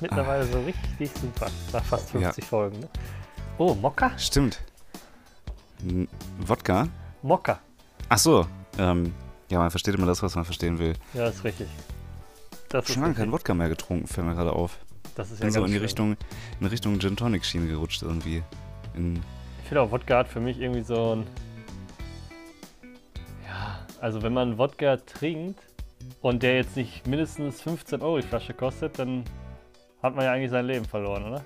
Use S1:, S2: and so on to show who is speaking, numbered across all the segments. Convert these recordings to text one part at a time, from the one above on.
S1: Mittlerweile so richtig super. Nach fast 50 Folgen. Ne? Oh, Mokka?
S2: Stimmt. N Wodka?
S1: Mokka.
S2: Ach so. Ähm, ja, man versteht immer das, was man verstehen will.
S1: Ja, ist richtig.
S2: Das Schon lange kein Wodka mehr getrunken, fällt mir gerade auf.
S1: Das ist
S2: ja
S1: Bin
S2: so in die
S1: schön.
S2: Richtung, in Richtung Gin Tonic Schiene gerutscht irgendwie. In
S1: ich finde auch Wodka hat für mich irgendwie so ein. Ja, also wenn man Wodka trinkt und der jetzt nicht mindestens 15 Euro die Flasche kostet, dann hat man ja eigentlich sein Leben verloren, oder?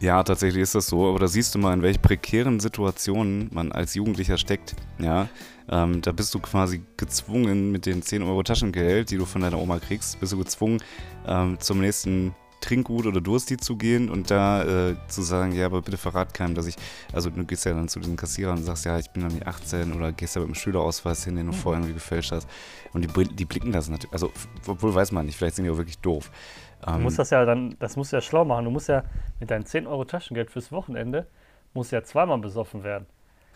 S2: Ja, tatsächlich ist das so, aber da siehst du mal, in welch prekären Situationen man als Jugendlicher steckt. Ja, ähm, da bist du quasi gezwungen, mit den 10 Euro Taschengeld, die du von deiner Oma kriegst, bist du gezwungen, ähm, zum nächsten Trinkgut oder Dursti zu gehen und da äh, zu sagen, ja, aber bitte verrat keinem, dass ich, also du gehst ja dann zu diesen Kassierern und sagst, ja, ich bin noch nicht 18 oder gehst ja mit dem Schülerausweis hin, den du vorher irgendwie gefälscht hast. Und die, die blicken das natürlich, also obwohl weiß man nicht, vielleicht sind die auch wirklich doof.
S1: Du
S2: Ähm,
S1: musst das ja dann, das musst du ja schlau machen. Du musst ja mit deinen 10 Euro Taschengeld fürs Wochenende, musst ja zweimal besoffen werden.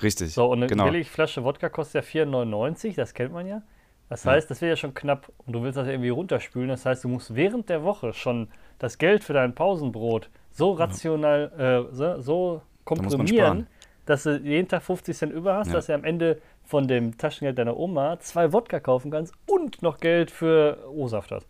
S2: richtig,
S1: So, und eine
S2: genau.
S1: billige Flasche Wodka kostet ja 4,99, das kennt man ja. Das heißt, das wird ja schon knapp und du willst das ja irgendwie runterspülen. Das heißt, du musst während der Woche schon das Geld für dein Pausenbrot so rational, äh, so, komprimieren,
S2: sparen.
S1: dass du jeden Tag 50 Cent über hast,
S2: Ja.
S1: dass du am Ende von dem Taschengeld deiner Oma zwei Wodka kaufen kannst und noch Geld für O-Saft hast.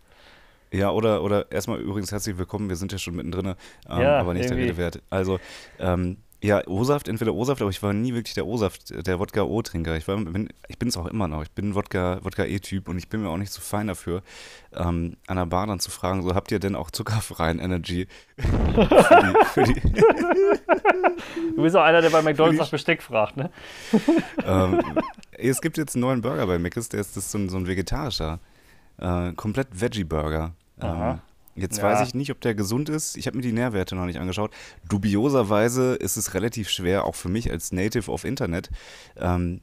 S2: Ja, oder, oder erstmal übrigens herzlich willkommen, wir sind ja schon mittendrin, ähm,
S1: Ja,
S2: aber nicht der
S1: irgendwie.
S2: Rede wert. Also, ähm, ja, O-Saft, entweder O-Saft, aber ich war nie wirklich der O-Saft, der Wodka-O-Trinker. Ich, war, bin, ich bin es auch immer noch. Ich bin Wodka- Wodka-E-Typ und ich bin mir auch nicht so fein dafür, ähm, an der Bar dann zu fragen, so, habt ihr denn auch zuckerfreien Energy? für die, für die,
S1: Du bist auch einer, der bei McDonalds nach Besteck fragt, ne?
S2: ähm, es gibt jetzt einen neuen Burger bei Mc's, der ist, das ist so ein, so ein vegetarischer, äh, komplett Veggie-Burger. Ähm, jetzt
S1: Ja.
S2: weiß ich nicht, ob der gesund ist. Ich habe mir die Nährwerte noch nicht angeschaut. Dubioserweise ist es relativ schwer, auch für mich als Native auf Internet, ähm,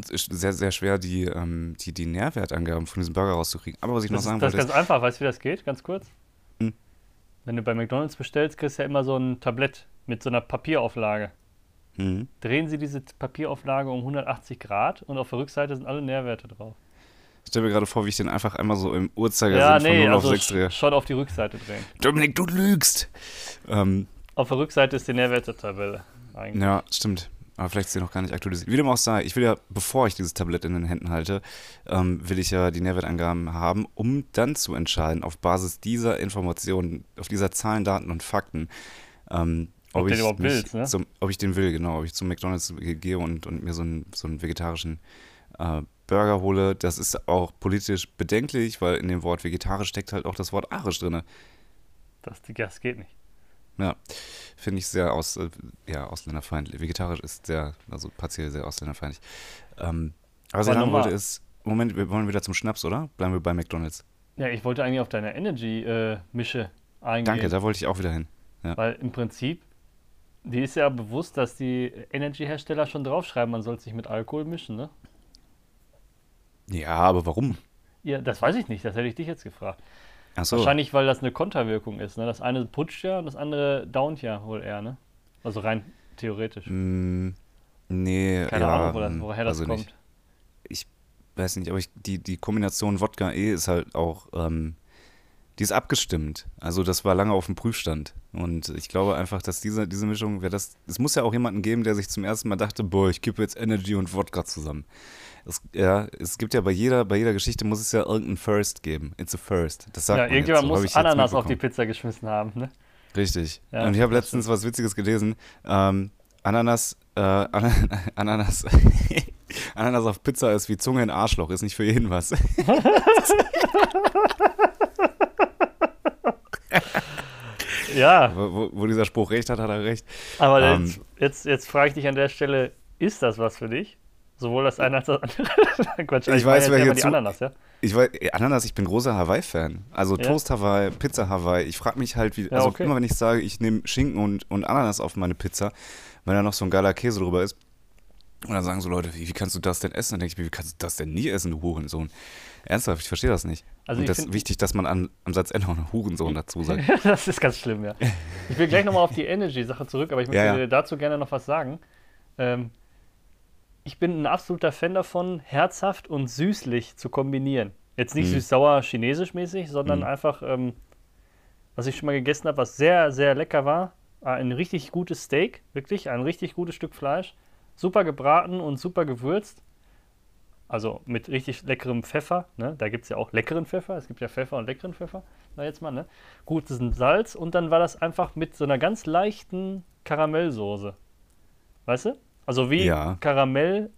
S2: es ist sehr, sehr schwer, die, ähm, die, die Nährwertangaben von diesem Burger rauszukriegen. Aber was ich noch
S1: Das
S2: sagen
S1: ist, das ist
S2: wollte,
S1: ganz einfach. Weißt du, wie das geht? Ganz kurz.
S2: Hm.
S1: Wenn du bei McDonalds bestellst, kriegst du ja immer so ein Tablett mit so einer Papierauflage.
S2: mhm.
S1: Drehen Sie diese Papierauflage um 180 Grad und auf der Rückseite sind alle Nährwerte drauf.
S2: Stell mir gerade vor, wie ich den einfach einmal so im Uhrzeigersinn
S1: Ja,
S2: von
S1: nee,
S2: 0 auf
S1: also
S2: 6 drehe.
S1: sch- schon auf die Rückseite drehen.
S2: Dominik, du lügst! Ähm,
S1: Auf der Rückseite ist die Nährwertetabelle eigentlich.
S2: Ja, stimmt. Aber vielleicht ist sie noch gar nicht aktualisiert. Wie dem auch sei, ich will ja, bevor ich dieses Tablett in den Händen halte, ähm, will ich ja die Nährwertangaben haben, um dann zu entscheiden, auf Basis dieser Informationen, auf dieser Zahlen, Daten und Fakten, ähm,
S1: Ob
S2: ob, ich mich
S1: willst, ne?
S2: zum, ob ich den will, genau, ob ich zum McDonalds gehe und, und mir so einen, so einen vegetarischen äh, Burger hole. Das ist auch politisch bedenklich, weil in dem Wort vegetarisch steckt halt auch das Wort arisch drin.
S1: Das, das geht nicht.
S2: Ja, finde ich sehr aus, äh, ja, ausländerfeindlich. Vegetarisch ist sehr, also partiell sehr ausländerfeindlich. Ähm, aber was ich sagen wollte ist, Moment, wir wollen wieder zum Schnaps, oder? Bleiben wir bei McDonalds.
S1: Ja, ich wollte eigentlich auf deine Energy-Mische eingehen.
S2: Danke, da wollte ich auch wieder hin.
S1: Weil im Prinzip, die ist ja bewusst, dass die Energy-Hersteller schon draufschreiben, man soll sich mit Alkohol mischen, ne?
S2: Ja, aber warum?
S1: Ja, das weiß ich nicht, das hätte ich dich jetzt gefragt.
S2: Achso,
S1: Wahrscheinlich, weil das eine Konterwirkung ist, ne? Das eine putscht ja und das andere downt ja wohl eher, ne? Also rein theoretisch.
S2: mm, nee,
S1: Keine
S2: ja,
S1: Ahnung, wo das, woher das
S2: also
S1: kommt.
S2: Nicht. Ich weiß nicht, aber ich, die, die Kombination Wodka E ist halt auch, ähm, die ist abgestimmt. Also das war lange auf dem Prüfstand. Und ich glaube einfach, dass diese, diese Mischung, wer das, es muss ja auch jemanden geben, der sich zum ersten Mal dachte, boah, ich kippe jetzt Energy und Wodka zusammen. Es, ja, es gibt ja bei jeder, bei jeder Geschichte muss es ja irgendeinen First geben. It's a first. Das sagt
S1: Ja,
S2: man
S1: irgendjemand
S2: jetzt, so
S1: muss Ananas auf die. Pizza geschmissen haben, ne?
S2: Richtig.
S1: Ja,
S2: und ich habe letztens was Witziges gelesen. Ähm, Ananas, äh, Ana Ananas, Ananas auf Pizza ist wie Zunge in Arschloch, ist nicht für jeden was.
S1: Ja,
S2: wo, wo- dieser Spruch recht hat, hat er recht.
S1: aber
S2: Ähm.
S1: jetzt, jetzt, jetzt frage ich dich an der Stelle, ist das was für dich? Sowohl das eine als das andere? Quatsch,
S2: Ich weiß,
S1: meine jetzt
S2: wer hier
S1: die Ananas, ja?
S2: Ich weiß, Ananas, ich bin großer Hawaii-Fan. Also
S1: Ja?
S2: Toast Hawaii, Pizza Hawaii. Ich frage mich halt, wie,
S1: Ja,
S2: also
S1: okay.
S2: immer wenn ich sage, ich nehme Schinken und, und Ananas auf meine Pizza, wenn da noch so ein geiler Käse drüber ist, und dann sagen so Leute, wie, wie kannst du das denn essen? Dann denke ich mir, wie kannst du das denn nie essen, du Hurensohn? Ernsthaft, ich verstehe das nicht.
S1: Also
S2: und das ist wichtig, dass man an, am Satz Ende auch noch Hurensohn dazu sagt.
S1: das ist ganz schlimm, ja. Ich will gleich nochmal auf die Energy-Sache zurück, aber ich möchte
S2: Ja, ja.
S1: dazu gerne noch was sagen. Ähm, ich bin ein absoluter Fan davon, herzhaft und süßlich zu kombinieren. Jetzt nicht
S2: Mhm.
S1: süß-sauer chinesisch mäßig, sondern
S2: Mhm.
S1: einfach, ähm, was ich schon mal gegessen habe, was sehr, sehr lecker war. Ein richtig gutes Steak, wirklich, ein richtig gutes Stück Fleisch. Super gebraten und super gewürzt. Also mit richtig leckerem Pfeffer. Ne? Da gibt es ja auch leckeren Pfeffer. Es gibt ja Pfeffer und leckeren Pfeffer. Na jetzt mal, ne? Gutes Salz. Und dann war das einfach mit so einer ganz leichten Karamellsoße. Weißt du? Also wie
S2: Ja.
S1: Karamell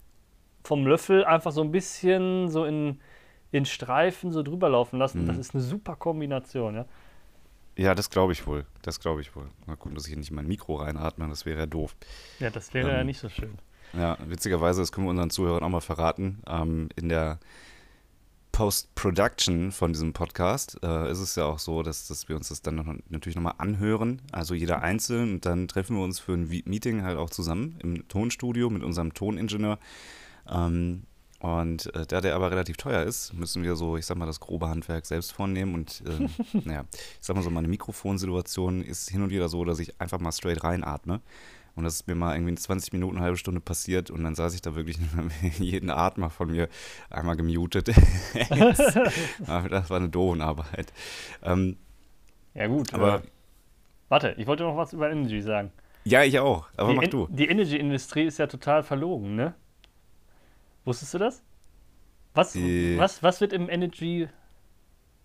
S1: vom Löffel einfach so ein bisschen so in, in Streifen so drüber laufen lassen.
S2: Mhm.
S1: Das ist eine super Kombination, ja.
S2: Ja, das glaube ich wohl. Das glaube ich wohl. Mal gucken, dass ich hier nicht in mein Mikro reinatme, das wäre ja doof.
S1: Ja, das wäre ja
S2: Ähm,
S1: nicht so schön.
S2: Ja, witzigerweise, das können wir unseren Zuhörern auch mal verraten. Ähm, in der Post-Production von diesem Podcast äh, ist es ja auch so, dass, dass wir uns das dann noch, natürlich nochmal anhören, also jeder einzeln. Und dann treffen wir uns für ein Meeting halt auch zusammen im Tonstudio mit unserem Toningenieur. Ähm, und äh, da der aber relativ teuer ist, müssen wir so, ich sag mal, das grobe Handwerk selbst vornehmen. Und ähm, naja, ich sag mal so, meine Mikrofonsituation ist hin und wieder so, dass ich einfach mal straight reinatme. Und das ist mir mal irgendwie in 20 Minuten, eine halbe Stunde passiert und dann saß ich da wirklich jeden Atmer von mir einmal gemutet. Das war eine doofe Arbeit. Ähm,
S1: Ja, gut.
S2: aber
S1: äh, warte, ich wollte noch was über Energy sagen.
S2: ja, ich auch. Aber
S1: die,
S2: mach du.
S1: die Energy-Industrie ist ja total verlogen, ne? Wusstest du das? Was,
S2: Äh.
S1: was, was wird im Energy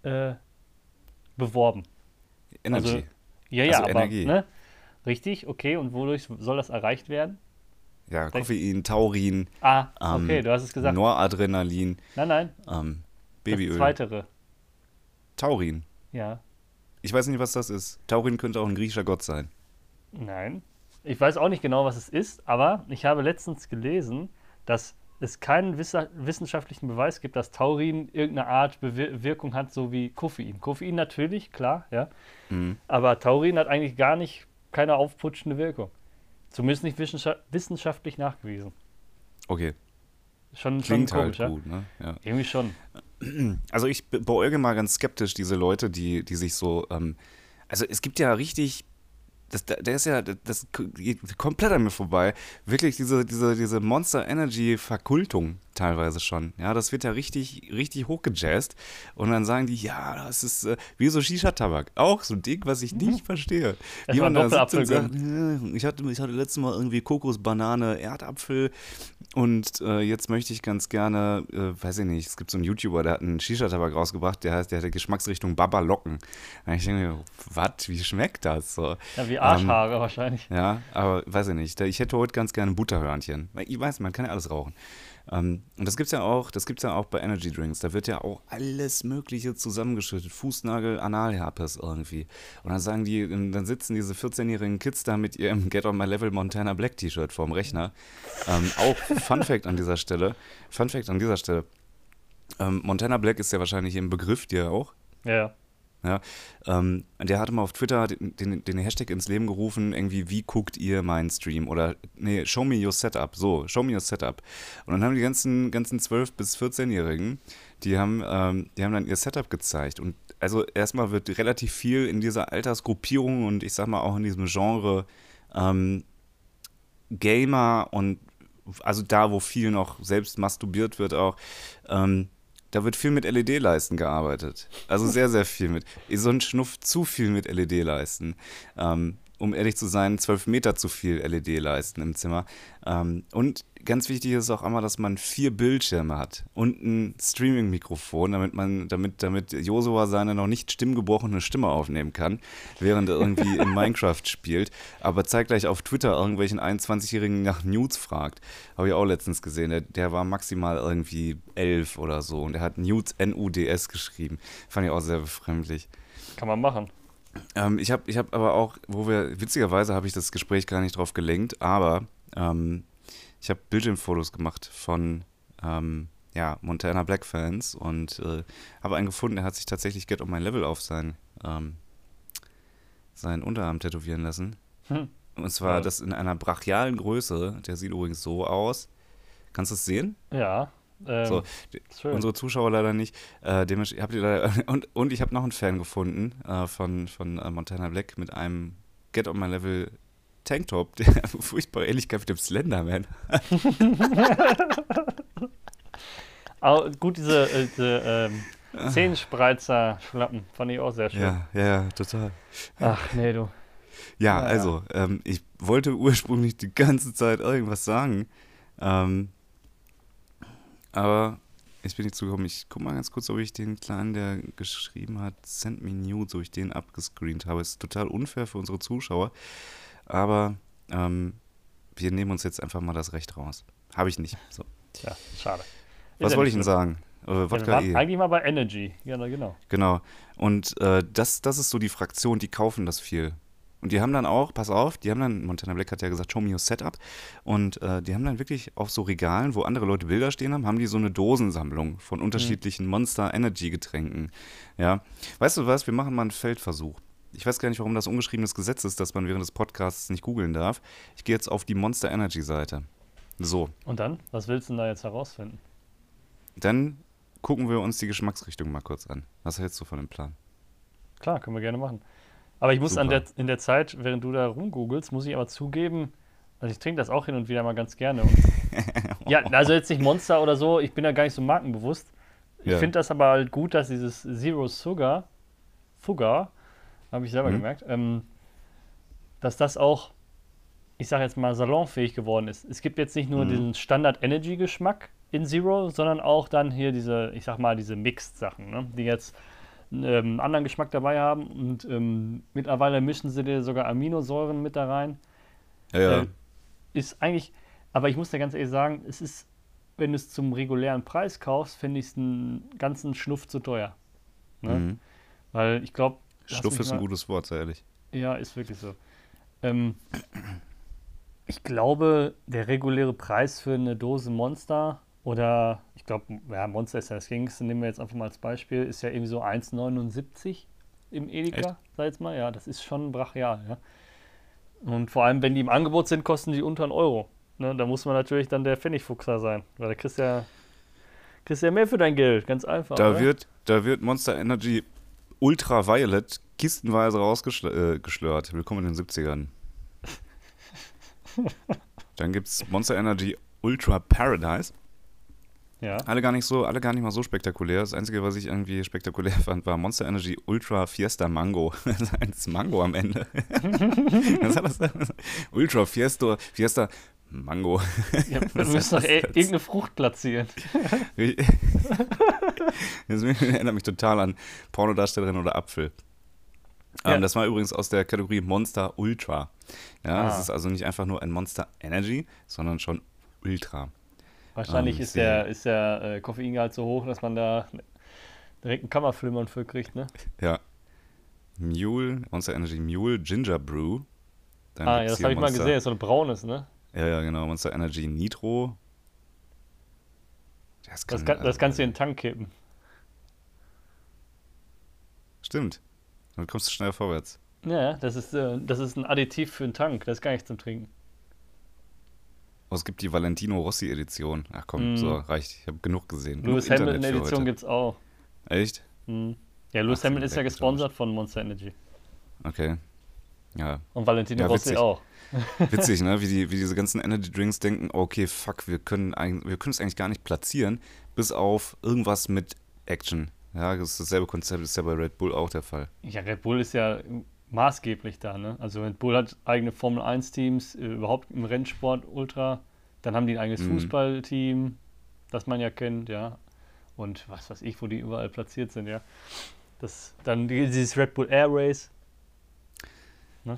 S1: äh, beworben?
S2: Energy.
S1: Also, Ja, ja,
S2: Also
S1: aber,
S2: Energie.
S1: ne? Richtig, okay. Und wodurch soll das erreicht werden?
S2: ja, Koffein, Taurin,
S1: Ah,
S2: ähm,
S1: okay, du hast es gesagt.
S2: Noradrenalin,
S1: Nein, nein,
S2: ähm,
S1: das
S2: Babyöl.
S1: Zweitere.
S2: Taurin.
S1: Ja,
S2: Ich weiß nicht, was das ist. Taurin könnte auch ein griechischer Gott sein.
S1: nein. Ich weiß auch nicht genau, was es ist, aber ich habe letztens gelesen, dass es keinen wissenschaftlichen Beweis gibt, dass Taurin irgendeine Art Bewir Wirkung hat, so wie Koffein. Koffein natürlich, klar, ja.
S2: Mhm.
S1: Aber Taurin hat eigentlich gar nicht keine aufputschende Wirkung. Zumindest nicht wissenscha wissenschaftlich nachgewiesen.
S2: Okay,
S1: Schon, schon
S2: klingt
S1: komisch,
S2: halt
S1: ja?
S2: gut, ne? Ja.
S1: Irgendwie schon.
S2: Also ich be- beäuge mal ganz skeptisch diese Leute, die, die sich so, ähm, also es gibt ja richtig, das, da- der ist ja, das- geht komplett an mir vorbei, wirklich diese, diese, diese Monster Energy Verkultung teilweise schon, ja, das wird ja richtig, richtig hochgejazzt. Und dann sagen die, ja, das ist äh, wie so Shisha-Tabak, auch so ein Ding, was ich nicht verstehe. Wie man da sitzt und sagt, "Ja, ich hatte, ich hatte letztes Mal irgendwie Kokos, Banane, Erdapfel. Und äh, jetzt möchte ich ganz gerne, äh, weiß ich nicht, es gibt so einen YouTuber, der hat einen Shisha-Tabak rausgebracht, der heißt, der hat die Geschmacksrichtung Baba Locken. Und ich denke mir, was, wie schmeckt das so?
S1: Ja, wie Arschhaare wahrscheinlich.
S2: Ja, aber weiß ich nicht. Ich hätte heute ganz gerne Butterhörnchen. Ich weiß, man kann ja alles rauchen. Ähm, und das gibt's ja auch, das gibt's ja auch bei Energy Drinks. Da wird ja auch alles Mögliche zusammengeschüttet. Fußnagel, Analherpes irgendwie. Und dann sagen die, dann sitzen diese 14-jährigen Kids da mit ihrem Get on my level Montana Black T-Shirt vorm Rechner. Ähm, auch Fun Fact an dieser Stelle. Fun Fact an dieser Stelle. Ähm, Montana Black ist ja wahrscheinlich im Begriff, dir auch.
S1: Ja, ja.
S2: Ja, ähm, der hatte mal auf Twitter den, den, den Hashtag ins Leben gerufen, irgendwie, wie guckt ihr meinen Stream? Oder, nee, show me your setup. So, show me your setup. Und dann haben die ganzen, ganzen 12- bis 14-Jährigen, die haben, ähm, die haben dann ihr Setup gezeigt. Und also erstmal wird relativ viel in dieser Altersgruppierung und ich sag mal auch in diesem Genre ähm, Gamer und also da, wo viel noch selbst masturbiert wird auch, ähm, da wird viel mit LED-Leisten gearbeitet. Also sehr, sehr viel mit. So ein Schnuff zu viel mit LED-Leisten. Ähm, um ehrlich zu sein, 12 Meter zu viel LED-Leisten im Zimmer. Ähm, und ganz wichtig ist auch immer, dass man vier Bildschirme hat und ein Streaming-Mikrofon, damit man, damit, damit Josua seine noch nicht stimmgebrochene Stimme aufnehmen kann, während er irgendwie in Minecraft spielt, aber zeitgleich auf Twitter irgendwelchen 21-Jährigen nach Nudes fragt. Habe ich auch letztens gesehen. Der, der war maximal irgendwie elf oder so und er hat Nudes N-U-D-S geschrieben. Fand ich auch sehr befremdlich.
S1: Kann man machen.
S2: Ähm, ich habe ich hab aber auch, wo wir, witzigerweise habe ich das Gespräch gar nicht drauf gelenkt, aber ähm, ich habe Bildschirmfotos gemacht von ähm, ja, Montana Black Fans und äh, habe einen gefunden, der hat sich tatsächlich Get on My Level auf sein, ähm, seinen Unterarm tätowieren lassen.
S1: Hm.
S2: Und zwar
S1: Ja.
S2: das in einer brachialen Größe, der sieht übrigens so aus. Kannst du es sehen?
S1: Ja. Ähm,
S2: So,
S1: schön.
S2: Unsere Zuschauer leider nicht. Äh, habt ihr leider, und, und ich habe noch einen Fan gefunden äh, von, von äh, Montana Black mit einem Get on My Level Tanktop, der furchtbare Ähnlichkeit mit dem Slenderman.
S1: Aber gut, diese, äh, diese ähm, Zehenspreizer Schlappen. Fand ich auch sehr schön.
S2: Ja, ja, ja, total.
S1: Ach, nee, du.
S2: Ja,
S1: Ja,
S2: also, ähm, ich wollte ursprünglich die ganze Zeit irgendwas sagen, ähm, aber ich bin nicht zugekommen. Ich guck mal ganz kurz, ob ich den Kleinen, der geschrieben hat, Send Me Nudes, ob ich den abgescreent habe. Ist total unfair für unsere Zuschauer, aber ähm, wir nehmen uns jetzt einfach mal das Recht raus. Habe ich nicht. So.
S1: Ja, schade.
S2: Was
S1: ja
S2: wollte ich denn sagen? Äh,
S1: Ja,
S2: Wodka
S1: wir waren
S2: E.
S1: eigentlich mal bei Energy. Ja, na, genau.
S2: Genau. Und äh, das, das ist so die Fraktion, die kaufen das viel. Und die haben dann auch, pass auf, die haben dann, Montana Black hat ja gesagt, show me your setup. Und äh, die haben dann wirklich auf so Regalen, wo andere Leute Bilder stehen haben, haben die so eine Dosensammlung von unterschiedlichen Monster Energy Getränken. Ja. Weißt du was? Wir machen mal einen Feldversuch. Ich weiß gar nicht, warum das ungeschriebenes Gesetz ist, dass man während des Podcasts nicht googeln darf. Ich gehe jetzt auf die Monster Energy Seite. So.
S1: Und dann? Was willst du denn da jetzt herausfinden?
S2: Dann gucken wir uns die Geschmacksrichtung mal kurz an. Was hältst du von dem Plan?
S1: Klar, können wir gerne machen. Aber ich muss der, in der Zeit, während du da rumgoogelst, muss ich aber zugeben, also ich trinke das auch hin und wieder mal ganz gerne. Ja, also jetzt nicht Monster oder so, ich bin da gar nicht so markenbewusst. Ich
S2: Ja.
S1: finde das aber halt gut, dass dieses Zero Sugar, Sugar, habe ich selber
S2: Mhm.
S1: gemerkt, ähm, dass das auch, ich sage jetzt mal, salonfähig geworden ist. Es gibt jetzt nicht nur
S2: Mhm.
S1: diesen Standard-Energy-Geschmack in Zero, sondern auch dann hier diese, ich sag mal, diese Mixed-Sachen, ne? die jetzt ähm, anderen Geschmack dabei haben und ähm, mittlerweile mischen sie dir sogar Aminosäuren mit da rein.
S2: Ja, ja.
S1: Äh, ist eigentlich, aber ich muss dir ganz ehrlich sagen, es ist, wenn du es zum regulären Preis kaufst, finde ich es einen ganzen Schnuff zu teuer. Ne?
S2: Mhm.
S1: Weil ich glaube,
S2: Schnuff ist ein gutes Wort, sei ehrlich.
S1: ja, ist wirklich so. Ähm, ich glaube, der reguläre Preis für eine Dose Monster oder ich glaube, ja, Monster ist ja das gängigste, nehmen wir jetzt einfach mal als Beispiel, ist ja irgendwie so 1,79 im Edeka,
S2: Echt?
S1: sag jetzt mal. Ja, das ist schon brachial, ja. Und vor allem, wenn die im Angebot sind, kosten die unter einen Euro. Ne, da muss man natürlich dann der Pfennigfuchser sein, weil da kriegst du ja, kriegst ja mehr für dein Geld, ganz einfach.
S2: Da
S1: oder?
S2: wird, da wird Monster Energy Ultraviolet kistenweise rausgeschlört. Willkommen in den 70ern. Dann gibt es Monster Energy Ultra Paradise.
S1: Ja.
S2: Alle gar nicht so, alle gar nicht mal so spektakulär. Das Einzige, was ich irgendwie spektakulär fand, war Monster Energy Ultra Fiesta Mango. Das Mango am Ende. was hat das? Ultra Fiesta, Fiesta Mango.
S1: ja
S2: Was
S1: müssen doch
S2: das?
S1: irgendeine Frucht platzieren.
S2: Das erinnert mich total an Pornodarstellerin oder Apfel.
S1: Ja.
S2: Ähm, das war übrigens aus der Kategorie Monster Ultra. Ja,
S1: Ah.
S2: das ist also nicht einfach nur ein Monster Energy, sondern schon Ultra.
S1: Wahrscheinlich
S2: Ähm,
S1: ist
S2: sehr-
S1: der, ist der äh, Koffeingehalt so hoch, dass man da direkt einen Kammerflimmern für kriegt, ne?
S2: Ja. Mule, Monster Energy Mule Ginger Brew. Dann
S1: ah, ja, das habe ich mal gesehen, ist so ein braunes, ne?
S2: Ja, ja, genau. Monster Energy Nitro.
S1: Das,
S2: kann-
S1: kann, das kannst du in den Tank kippen.
S2: Stimmt. Dann kommst du schnell vorwärts.
S1: Ja, das ist, äh, das ist ein Additiv für einen Tank, das ist gar nichts zum Trinken.
S2: Oh, es gibt die Valentino Rossi Edition. Ach komm,
S1: Mm.
S2: so, reicht. Ich habe genug gesehen.
S1: Lewis
S2: Genug
S1: Hamilton
S2: Internet für
S1: Edition
S2: heute.
S1: gibt's auch.
S2: Echt?
S1: Mhm. Ja, Lewis
S2: Ach,
S1: Hamilton ist ja gesponsert von Monster Energy.
S2: Okay. Ja,
S1: Und Valentino
S2: Ja,
S1: Rossi auch.
S2: witzig, ne? Wie, die, wie diese ganzen Energy Drinks denken, okay, fuck, wir können eigentlich, wir können es eigentlich gar nicht platzieren, bis auf irgendwas mit Action. Ja, das ist dasselbe Konzept, ist ja bei Red Bull auch der Fall.
S1: Ja, Red Bull ist ja maßgeblich da, ne? Also Red Bull hat eigene Formel 1 Teams, äh, überhaupt im Rennsport Ultra. Dann haben die ein eigenes
S2: Mhm.
S1: Fußballteam, das man ja kennt, ja. Und was weiß ich, wo die überall platziert sind, ja. Das, dann die- dieses Red Bull Air Race.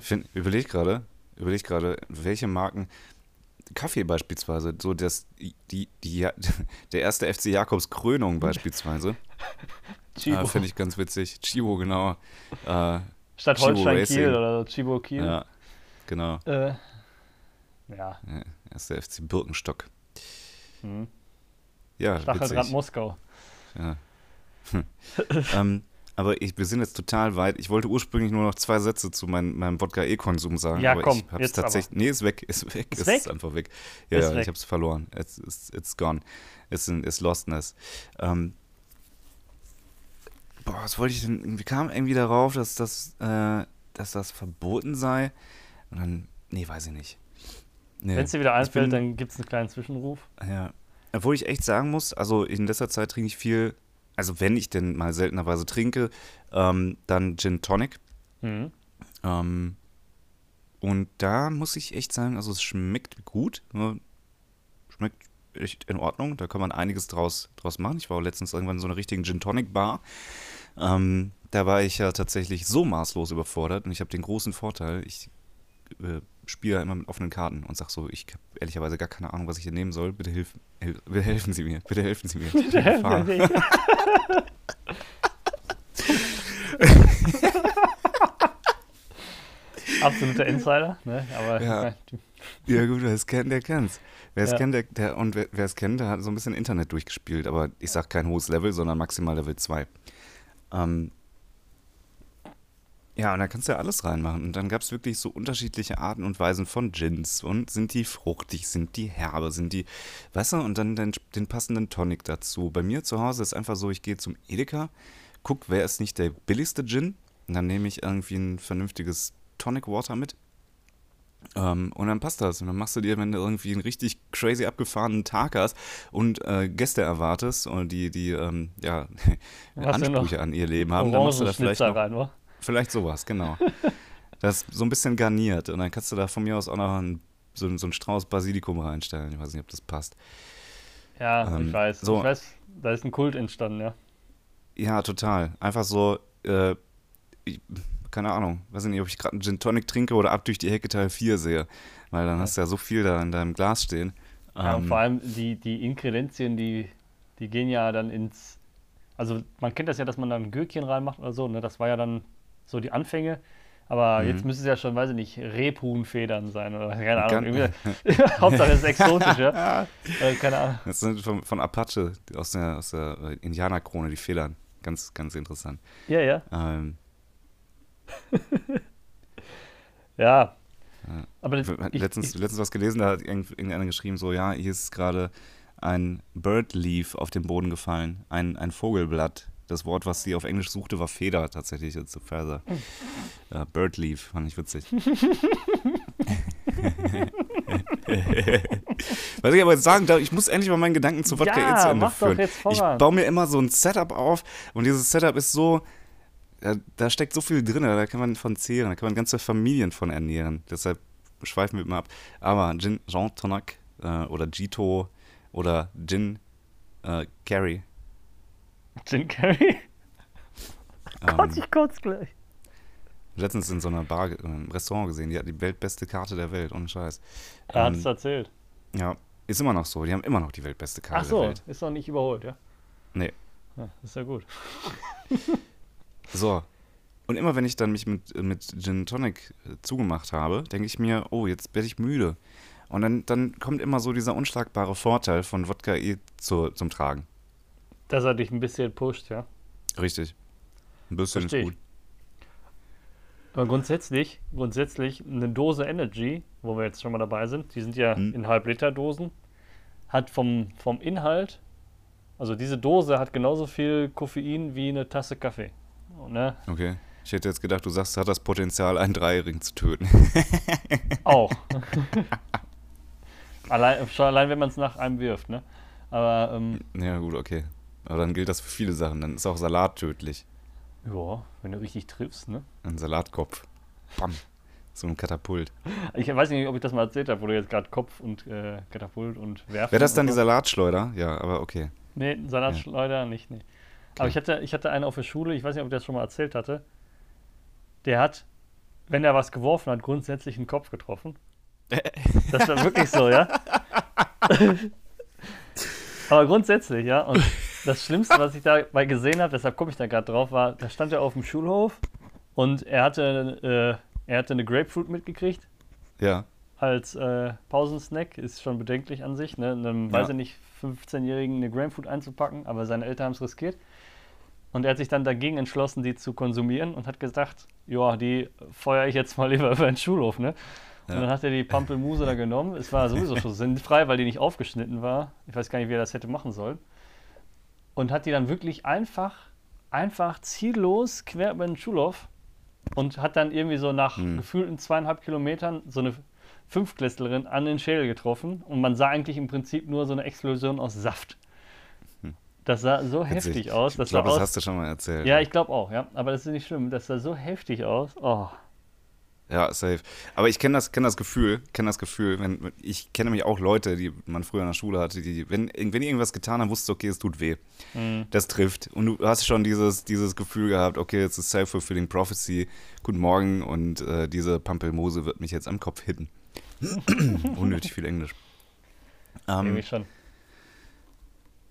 S2: Find, überleg gerade, überleg gerade, welche Marken, Kaffee beispielsweise, so das, die, die, der erste FC Jakobs Krönung beispielsweise,
S1: Chibo.
S2: äh, finde ich ganz witzig. Chibo, genau. Äh,
S1: Statt
S2: Chibo
S1: Holstein. Kiel oder Chibo Kiel.
S2: ja, genau.
S1: Äh, ja.
S2: Ja, erster FC Birkenstock.
S1: Hm.
S2: Ja,
S1: Stacheldraht. Moskau.
S2: Ja. Hm. ähm, aber ich, wir sind jetzt total weit. Ich wollte ursprünglich nur noch zwei Sätze zu mein, meinem Wodka-E-Konsum sagen.
S1: Ja,
S2: aber
S1: komm,
S2: ich hab's
S1: jetzt
S2: tatsächlich. Nee, ist weg. Ist weg.
S1: Ist
S2: Ist,
S1: weg?
S2: einfach weg. Ja,
S1: Ist
S2: ja
S1: weg.
S2: ich hab's verloren. It's, it's, it's gone. It's, in, it's lostness. Ähm, boah, was wollte ich denn? Wir kamen irgendwie darauf, dass das, äh, dass das verboten sei. Und dann, nee, weiß ich nicht. Nee.
S1: Wenn es dir wieder einfällt,
S2: bin-
S1: dann gibt es einen kleinen Zwischenruf.
S2: Ja. Obwohl ich echt sagen muss, also in letzter Zeit trinke ich viel also wenn ich denn mal seltenerweise trinke, ähm, dann Gin Tonic.
S1: Mhm.
S2: Ähm, und da muss ich echt sagen, also es schmeckt gut, ne? schmeckt echt in Ordnung. Da kann man einiges draus, draus machen. Ich war auch letztens irgendwann in so einer richtigen Gin Tonic Bar. Ähm, da war ich ja tatsächlich so maßlos überfordert und ich habe den großen Vorteil, ich äh, spiele ja immer mit offenen Karten und sag so, ich habe ehrlicherweise gar keine Ahnung, was ich hier nehmen soll. Bitte, hilf, hel bitte helfen Sie mir, bitte helfen Sie mir. Bitte helfen Sie mir.
S1: Absoluter Insider, ne? Aber
S2: Ja. Ja, gut, wer es kennt, der kennt's. Wer es
S1: Ja.
S2: kennt, der, der und wer es kennt, der hat so ein bisschen Internet durchgespielt, aber ich sag kein hohes Level, sondern maximal Level 2. Ähm, ja, und da kannst du ja alles reinmachen. Und dann gab es wirklich so unterschiedliche Arten und Weisen von Gins. Und sind die fruchtig, sind die herbe, sind die, weißt du, und dann den, den passenden Tonic dazu. Bei mir zu Hause ist einfach so, ich gehe zum Edeka, guck, wer ist nicht der billigste Gin. Und dann nehme ich irgendwie ein vernünftiges Tonic Water mit. Ähm, und dann passt das. Und dann machst du dir, wenn du irgendwie einen richtig crazy abgefahrenen Tag hast und äh, Gäste erwartest und die, die ähm, ja? Ansprüche an ihr Leben haben, dann machst du da vielleicht noch,
S1: rein, wa?
S2: vielleicht sowas, genau. das ist so ein bisschen garniert und dann kannst du da von mir aus auch noch einen, so, so einen Strauß Basilikum reinstellen. Ich weiß nicht, ob das passt.
S1: Ja,
S2: Ähm,
S1: ich weiß.
S2: so.
S1: Ich weiß, da ist ein Kult entstanden, ja.
S2: Ja, total. Einfach so, äh, ich, keine Ahnung, weiß nicht, ob ich gerade einen Gin Tonic trinke oder ab durch die Hecke Teil 4 sehe. Weil dann hast du ja so viel da in deinem Glas stehen.
S1: ja
S2: Ähm,
S1: vor allem die, die Inkredenzien, die, die gehen ja dann ins. Also man kennt das ja, dass man dann ein Gürkchen reinmacht oder so, ne? Das war ja dann so die Anfänge. Aber
S2: Mhm.
S1: jetzt müsste es ja schon, weiß ich nicht, Rebhuhnfedern sein oder keine Ahnung. Irgendwie, Hauptsache es ist exotisch, ja. Äh, keine Ahnung.
S2: Das sind von, von Apache aus der, aus der Indianerkrone, die Federn. Ganz, ganz interessant.
S1: Ja, ja.
S2: Ähm,
S1: Ja.
S2: Ja.
S1: Aber ich,
S2: letztens,
S1: ich,
S2: letztens was gelesen, da hat irgend- irgendeiner geschrieben, so, ja, hier ist gerade ein Bird Leaf auf den Boden gefallen. Ein, ein Vogelblatt. Das Wort, was sie auf Englisch suchte, war Feder tatsächlich. It's a feather. Äh, Bird Leaf, fand ich witzig. Was ich aber jetzt sagen darf, ich muss endlich mal meinen Gedanken zu Wodka
S1: Ja,
S2: zu Ende führen. ich baue mir immer so ein Setup auf und dieses Setup ist so, da, da steckt so viel drin, da kann man von zehren, da kann man ganze Familien von ernähren. Deshalb schweifen wir immer ab. Aber Gin, Jean Tonac äh, oder Gito oder Gin äh, Carry.
S1: Jim Carrey? Gott,
S2: Ähm,
S1: ich kotze gleich.
S2: letztens in so einer Bar, äh, im Restaurant gesehen, die hat die weltbeste Karte der Welt, ohne Scheiß.
S1: Er hat
S2: Ähm,
S1: es erzählt.
S2: ja, ist immer noch so. Die haben immer noch die weltbeste Karte
S1: Ach
S2: der
S1: so,
S2: Welt.
S1: ist noch nicht überholt, ja?
S2: Nee.
S1: ja ist ja gut.
S2: So. Und immer wenn ich dann mich mit, mit Gin Tonic äh, zugemacht habe, denke ich mir, oh, jetzt werde ich müde. Und dann, dann kommt immer so dieser unschlagbare Vorteil von Wodka E zu, zum Tragen.
S1: Dass er dich ein bisschen pusht, ja?
S2: Richtig. Ein bisschen
S1: Versteh
S2: ist gut.
S1: Aber grundsätzlich, grundsätzlich eine Dose Energy, wo wir jetzt schon mal dabei sind, die sind ja
S2: Mhm.
S1: in Halb-Liter-Dosen, hat vom, vom Inhalt, also diese Dose hat genauso viel Koffein wie eine Tasse Kaffee. Ne?
S2: Okay. Ich hätte jetzt gedacht, du sagst, es hat das Potenzial, einen Dreijährigen zu töten.
S1: Auch. allein, schon allein, wenn man es nach einem wirft, ne? Aber, ähm,
S2: ja, gut, okay. Aber dann gilt das für viele Sachen. Dann ist auch Salat tödlich.
S1: ja, wenn du richtig triffst, ne?
S2: Ein Salatkopf. Bam. So ein Katapult.
S1: Ich weiß nicht, ob ich das mal erzählt habe, wo du jetzt gerade Kopf und äh, Katapult und Werfen.
S2: Wäre das dann die. Salatschleuder? Ja, aber okay.
S1: Nee, Salatschleuder nicht, nee. Aber ich hatte, ich hatte einen auf der Schule, ich weiß nicht, ob ich das schon mal erzählt hatte. Der hat, wenn er was geworfen hat, grundsätzlich einen Kopf getroffen. Das war wirklich so, ja. Aber grundsätzlich, ja. Und das Schlimmste, was ich dabei gesehen habe, deshalb komme ich da gerade drauf, war, da stand er auf dem Schulhof und er hatte, äh, er hatte eine Grapefruit mitgekriegt
S2: Ja.
S1: als äh, Pausensnack. Ist schon bedenklich an sich, ne? Einem,
S2: Ja.
S1: weiß ich nicht, 15-Jährigen eine Grapefruit einzupacken, aber seine Eltern haben es riskiert. Und er hat sich dann dagegen entschlossen, die zu konsumieren und hat gesagt, ja, die feuere ich jetzt mal lieber über den Schulhof, ne? Und
S2: Ja.
S1: dann hat er die Pampelmuse da genommen. Es war sowieso schon sinnfrei, weil die nicht aufgeschnitten war. Ich weiß gar nicht, wie er das hätte machen sollen. Und hat die dann wirklich einfach, einfach ziellos quer über den Schulhof und hat dann irgendwie so nach
S2: Hm.
S1: gefühlten zweieinhalb Kilometern so eine Fünftklässlerin an den Schädel getroffen und man sah eigentlich im Prinzip nur so eine Explosion aus Saft. Das sah so
S2: Witzig.
S1: heftig aus.
S2: Ich glaube, das hast du schon mal erzählt.
S1: ja, ich glaube auch, ja. Aber das ist nicht schlimm. Das sah so heftig aus. Oh.
S2: Ja, safe. Aber ich kenne das, kenn das Gefühl, kenne das Gefühl, wenn ich kenne nämlich auch Leute, die man früher in der Schule hatte, die, wenn, wenn die irgendwas getan haben, wusste okay, es tut weh.
S1: Mhm.
S2: Das trifft. Und du hast schon dieses, dieses Gefühl gehabt, okay, jetzt ist self-fulfilling prophecy. Guten Morgen und äh, diese Pampelmose wird mich jetzt am Kopf hitten. Unnötig viel Englisch. Ähm,
S1: Irgendwie schon.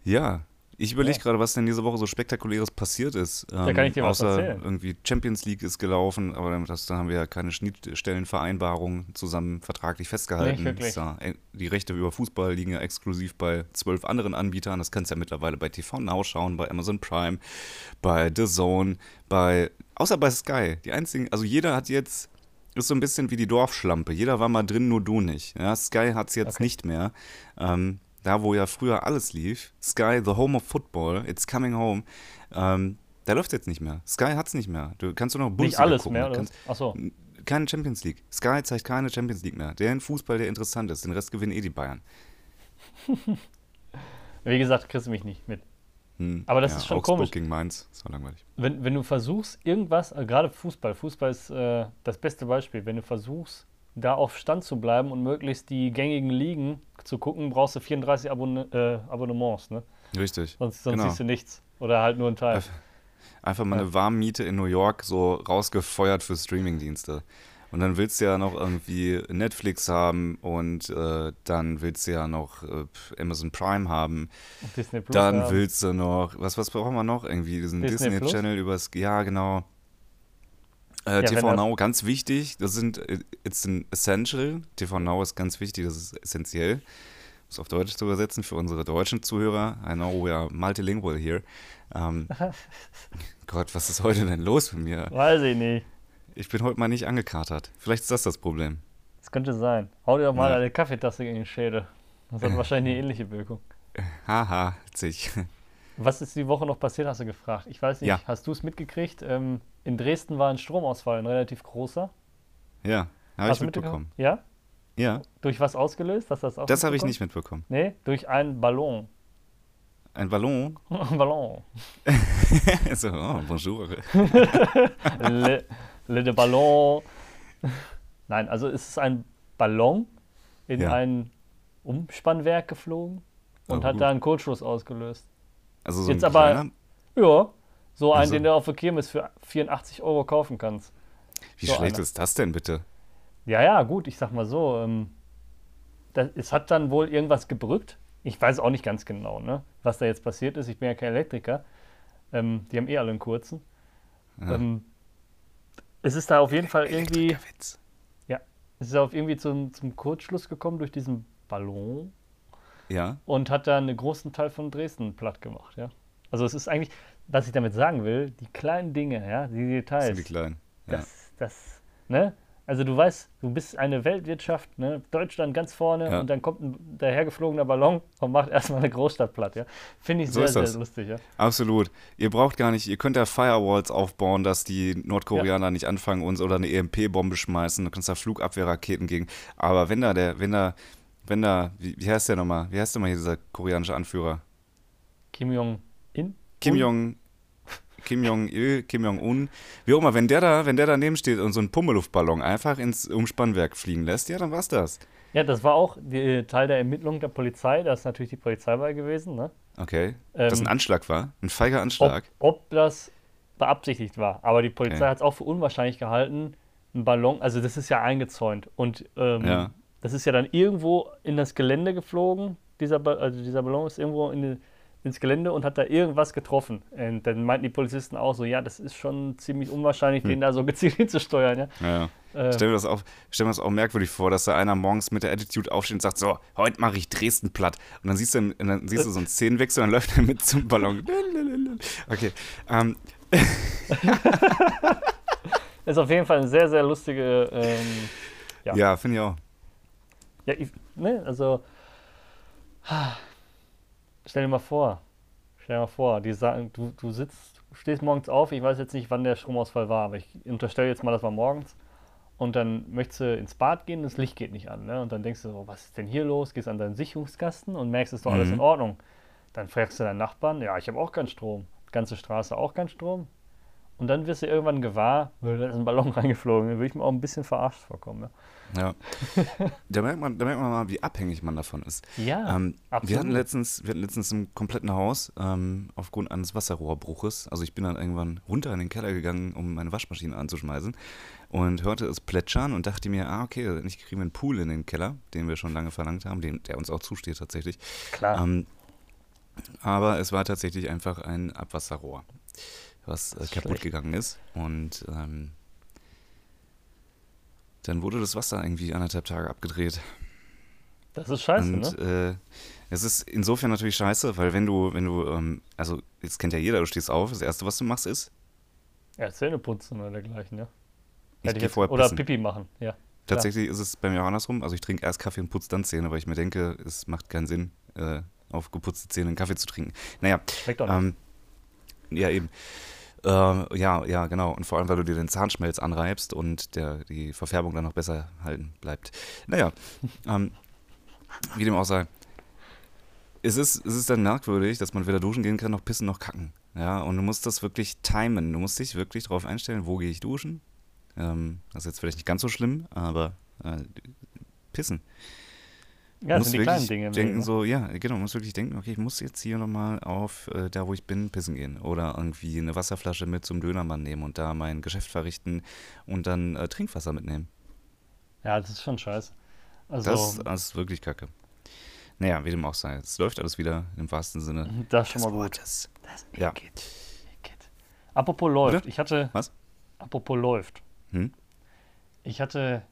S2: ja, ich überlege
S1: Ja.
S2: gerade, was denn diese Woche so spektakuläres passiert ist. Ähm,
S1: kann ich dir was
S2: außer
S1: erzählen.
S2: irgendwie Champions League ist gelaufen, aber dann- das, da haben wir ja keine Schnittstellenvereinbarung zusammen vertraglich festgehalten. Ja, äh, die Rechte über Fußball liegen ja exklusiv bei zwölf anderen Anbietern. Das kannst du ja mittlerweile bei TV Now schauen, bei Amazon Prime, bei The Zone, bei außer bei Sky. Die einzigen, also jeder hat jetzt ist so ein bisschen wie die Dorfschlampe. Jeder war mal drin, nur du nicht. Ja, Sky hat es jetzt
S1: Okay.
S2: nicht mehr. Ähm, da, wo ja früher alles lief, Sky, the home of football, it's coming home, ähm, da läuft jetzt nicht mehr. Sky hat es nicht mehr. Du kannst nur noch
S1: Nicht
S2: Bundesliga
S1: alles
S2: gucken.
S1: mehr, oder?
S2: kannst,
S1: Achso.
S2: keine Champions League. Sky zeigt keine Champions League mehr. Der Fußball, der interessant ist. Den Rest gewinnen eh die Bayern.
S1: Wie gesagt, kriegst du mich nicht mit.
S2: Hm,
S1: Aber das
S2: ja,
S1: ist schon
S2: Augsburg
S1: komisch.
S2: gegen Mainz. Das war langweilig.
S1: Wenn, wenn du versuchst, irgendwas, äh, gerade Fußball, Fußball ist äh, das beste Beispiel, wenn du versuchst, da auf Stand zu bleiben und möglichst die gängigen Ligen zu gucken, brauchst du 34 Abonne äh, Abonnements, ne?
S2: Richtig.
S1: Sonst, sonst
S2: Genau.
S1: siehst du nichts. Oder halt nur einen Teil.
S2: Einfach- mal
S1: Ja.
S2: eine Warmmiete in New York so rausgefeuert für Streamingdienste. Und dann willst du ja noch irgendwie Netflix haben und äh, dann willst du ja noch äh, Amazon Prime haben.
S1: Und Disney Plus.
S2: Dann willst du noch, was, was brauchen wir noch? Irgendwie diesen
S1: Disney
S2: Disney? Channel übers, ja genau. Äh,
S1: wenn
S2: TV Now, ganz wichtig, das sind, äh, it's an essential. TV Now ist ganz wichtig, das ist essentiell. Um es auf Deutsch zu übersetzen für unsere deutschen Zuhörer. I know we are multilingual here. Ähm, Gott, was ist heute denn los mit mir?
S1: Weiß ich nicht.
S2: Ich bin heute mal nicht angekatert. Vielleicht ist das das Problem.
S1: Das könnte sein. Hau dir doch mal
S2: Ja.
S1: eine Kaffeetasse gegen den Schädel. Das hat wahrscheinlich eine ähnliche Wirkung.
S2: Haha, witzig.
S1: Was ist die Woche noch passiert, hast du gefragt. Ich weiß nicht,
S2: Ja.
S1: hast du es mitgekriegt? Ähm, in Dresden war ein Stromausfall, ein relativ großer.
S2: Ja, habe
S1: Hast
S2: ich mitbekommen.
S1: Ja?
S2: Ja,
S1: Durch was ausgelöst? Hast das auch
S2: das habe ich nicht mitbekommen.
S1: Nee, durch einen Ballon.
S2: Ein Ballon?
S1: Ein Ballon.
S2: so, oh, bonjour.
S1: Le, le de Ballon. Nein, also es ist ein Ballon in
S2: Ja.
S1: ein Umspannwerk geflogen und
S2: Oh,
S1: hat
S2: gut.
S1: da einen Kurzschluss ausgelöst.
S2: Also so
S1: Jetzt
S2: ein
S1: aber-
S2: kleiner,
S1: Ja, so einen,
S2: Also-
S1: den du auf der Kirmes für 84 Euro kaufen kannst.
S2: Wie
S1: so
S2: schlecht
S1: einer.
S2: ist das denn bitte?
S1: Ja, ja, gut, ich sag mal so. Ähm, das, es hat dann wohl irgendwas gebrückt. Ich weiß auch nicht ganz genau, ne, was da jetzt passiert ist. Ich bin ja kein Elektriker. Ähm, die haben eh alle einen kurzen.
S2: Ja.
S1: Ähm, es ist da auf jeden Fall irgendwie,
S2: Elektrikerwitz.
S1: es ist auf irgendwie zum, zum Kurzschluss gekommen durch diesen Ballon
S2: Ja,
S1: und hat da einen großen Teil von Dresden platt gemacht, ja. Also es ist eigentlich, was ich damit sagen will, die kleinen Dinge, ja, die
S2: das
S1: Details.
S2: sind die Kleinen. Ja.
S1: Das, das, ne? Also du weißt, du bist eine Weltwirtschaft, ne? Deutschland ganz vorne
S2: Ja.
S1: und dann kommt ein dahergeflogener Ballon und macht erstmal eine Großstadt platt, ja. Finde ich
S2: So
S1: sehr, sehr
S2: das.
S1: lustig, ja.
S2: Absolut. Ihr braucht gar nicht, ihr könnt ja Firewalls aufbauen, dass die Nordkoreaner nicht anfangen, uns oder eine EMP-Bombe schmeißen. Du kannst da Flugabwehrraketen gegen. Aber wenn da der, wenn da, wenn da, wie, wie heißt der nochmal? Wie heißt der mal hier, dieser koreanische Anführer?
S1: Kim Jong-in?
S2: Kim? Jong, Kim Jong-il, Kim Jong-un, wie auch immer, wenn der da, wenn der daneben steht und so einen Pummeluftballon einfach ins Umspannwerk fliegen lässt, ja, dann war's das.
S1: Ja, das war auch die, Teil der Ermittlung der Polizei. Da ist natürlich die Polizei bei gewesen, ne?
S2: Okay. das
S1: Ähm,
S2: ein Anschlag war, ein feiger
S1: Ob,
S2: Anschlag.
S1: ob das beabsichtigt war. Aber die Polizei
S2: Okay.
S1: hat es auch für unwahrscheinlich gehalten, ein Ballon, also das ist ja eingezäunt. Und ähm,
S2: Ja.
S1: Das ist ja dann irgendwo in das Gelände geflogen. Dieser, Ba- also dieser Ballon ist irgendwo in ins Gelände und hat da irgendwas getroffen. Und dann meinten die Polizisten auch so, ja, das ist schon ziemlich unwahrscheinlich, den da so gezielt hinzusteuern. Ja?
S2: Ja, ja.
S1: Äh,
S2: Stell mir das auch, stell mir das auch merkwürdig vor, dass da einer morgens mit der Attitude aufsteht und sagt, so, heute mache ich Dresden platt. Und dann siehst du, dann siehst du so einen Szenenwechsel und dann läuft er mit zum Ballon. Okay. Ähm,
S1: ist auf jeden Fall eine sehr, sehr lustige. Ähm, Ja.
S2: ja, finde ich auch.
S1: Ja, ich, ne, also. Stell dir mal vor. Stell dir mal vor, die sagen, du, du sitzt, du stehst morgens auf, ich weiß jetzt nicht, wann der Stromausfall war, aber ich unterstelle jetzt mal, das war morgens. Und dann möchtest du ins Bad gehen, das Licht geht nicht an. Ne? Und dann denkst du so, was ist denn hier los? Gehst an deinen Sicherungskasten und merkst, es ist doch alles
S2: Mhm.
S1: in Ordnung. Dann fragst du deinen Nachbarn, ja, ich habe auch keinen Strom. Ganze Straße auch keinen Strom. Und dann wirst du irgendwann gewahr, da ist ein Ballon reingeflogen. Da würde ich mir auch ein bisschen verarscht vorkommen.
S2: Ja. da, merkt man, da merkt man mal, wie abhängig man davon ist.
S1: Ja,
S2: Ähm,
S1: absolut.
S2: wir, hatten letztens, wir hatten letztens im kompletten Haus ähm, aufgrund eines Wasserrohrbruches, also ich bin dann irgendwann runter in den Keller gegangen, um meine Waschmaschine anzuschmeißen und hörte es plätschern und dachte mir, ah okay, endlich kriegen wir einen Pool in den Keller, den wir schon lange verlangt haben, den, der uns auch zusteht tatsächlich.
S1: Klar.
S2: Ähm, aber es war tatsächlich einfach ein Abwasserrohr, was äh, kaputt
S1: schlecht.
S2: gegangen ist und ähm, dann wurde das Wasser irgendwie anderthalb Tage abgedreht.
S1: das ist scheiße,
S2: Und
S1: ne?
S2: äh, es ist insofern natürlich scheiße, weil wenn du, wenn du, ähm, also jetzt kennt ja jeder, du stehst auf, das erste, was du machst, ist,
S1: Ja, Zähne putzen oder dergleichen, ja.
S2: ich
S1: Hätte
S2: gehe vorher
S1: oder
S2: pissen.
S1: Pipi machen, ja.
S2: Tatsächlich ist es bei mir auch andersrum. Also ich trinke erst Kaffee und putze dann Zähne, weil ich mir denke, es macht keinen Sinn, äh, auf geputzte Zähne einen Kaffee zu trinken. Naja,
S1: Schmeckt doch nicht.
S2: ähm, ja eben. Äh, ja, ja, genau. Und vor allem, weil du dir den Zahnschmelz anreibst und der, die Verfärbung dann noch besser halten bleibt. Naja, ähm, wie dem auch sei. Es ist, es ist dann merkwürdig, dass man weder duschen gehen kann, noch pissen, noch kacken. Ja, und du musst das wirklich timen. Du musst dich wirklich darauf einstellen, wo gehe ich duschen. Ähm, das ist jetzt vielleicht nicht ganz so schlimm, aber äh, pissen.
S1: Ja, das
S2: musst
S1: sind die kleinen Dinge.
S2: denken
S1: Leben,
S2: so, ja, genau, muss wirklich denken, okay, ich muss jetzt hier nochmal auf äh, da, wo ich bin, pissen gehen. Oder irgendwie eine Wasserflasche mit zum Dönermann nehmen und da mein Geschäft verrichten und dann äh, Trinkwasser mitnehmen.
S1: Ja, das ist schon scheiße. Also,
S2: Das, das ist wirklich kacke. Naja, wie dem auch sei. Es läuft alles wieder im wahrsten Sinne.
S1: das ist schon mal gut.
S2: Wortes.
S1: Das
S2: Ja.
S1: Igitt. Igitt. Apropos läuft.
S2: Oder?
S1: Ich hatte.
S2: Was?
S1: Apropos läuft.
S2: Hm?
S1: Ich hatte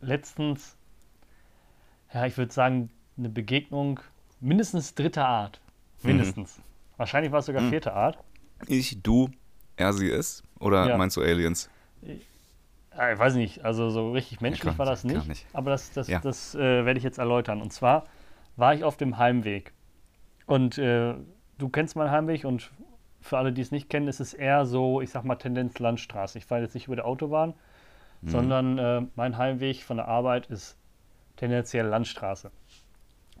S1: letztens, ja, ich würde sagen, eine Begegnung mindestens dritter Art. Mindestens. Wahrscheinlich war es sogar
S2: Mhm.
S1: vierte Art.
S2: Ich, du, er, sie, es? Oder
S1: Ja.
S2: meinst du Aliens?
S1: Ja, ich weiß nicht, also so richtig menschlich
S2: klar,
S1: war das nicht,
S2: nicht.
S1: aber das, das,
S2: Ja.
S1: das äh, werde ich jetzt erläutern. Und zwar war ich auf dem Heimweg. Und äh, du kennst meinen Heimweg und für alle, die es nicht kennen, ist es eher so, ich sag mal, Tendenz Landstraße. Ich fahre jetzt nicht über der Autobahn,
S2: Mhm.
S1: sondern äh, mein Heimweg von der Arbeit ist tendenziell Landstraße.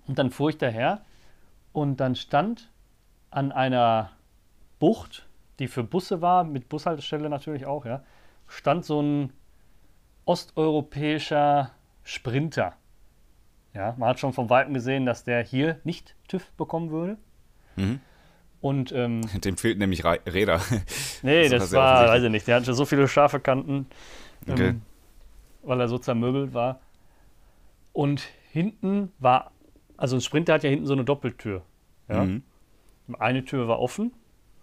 S1: Und dann fuhr ich daher und dann stand an einer Bucht, die für Busse war, mit Bushaltestelle natürlich auch, ja, stand so ein osteuropäischer Sprinter. Ja, man hat schon von Weitem gesehen, dass der hier nicht TÜV bekommen würde.
S2: Mhm.
S1: Und ähm,
S2: Dem fehlten nämlich Rei- Räder.
S1: nee,
S2: Das war
S1: das war, weiß ich nicht, der hatte so viele scharfe Kanten,
S2: Okay.
S1: ähm, weil er so zermöbelt war. Und hinten war, also ein Sprinter hat ja hinten so eine Doppeltür. Ja?
S2: Mhm.
S1: Eine Tür war offen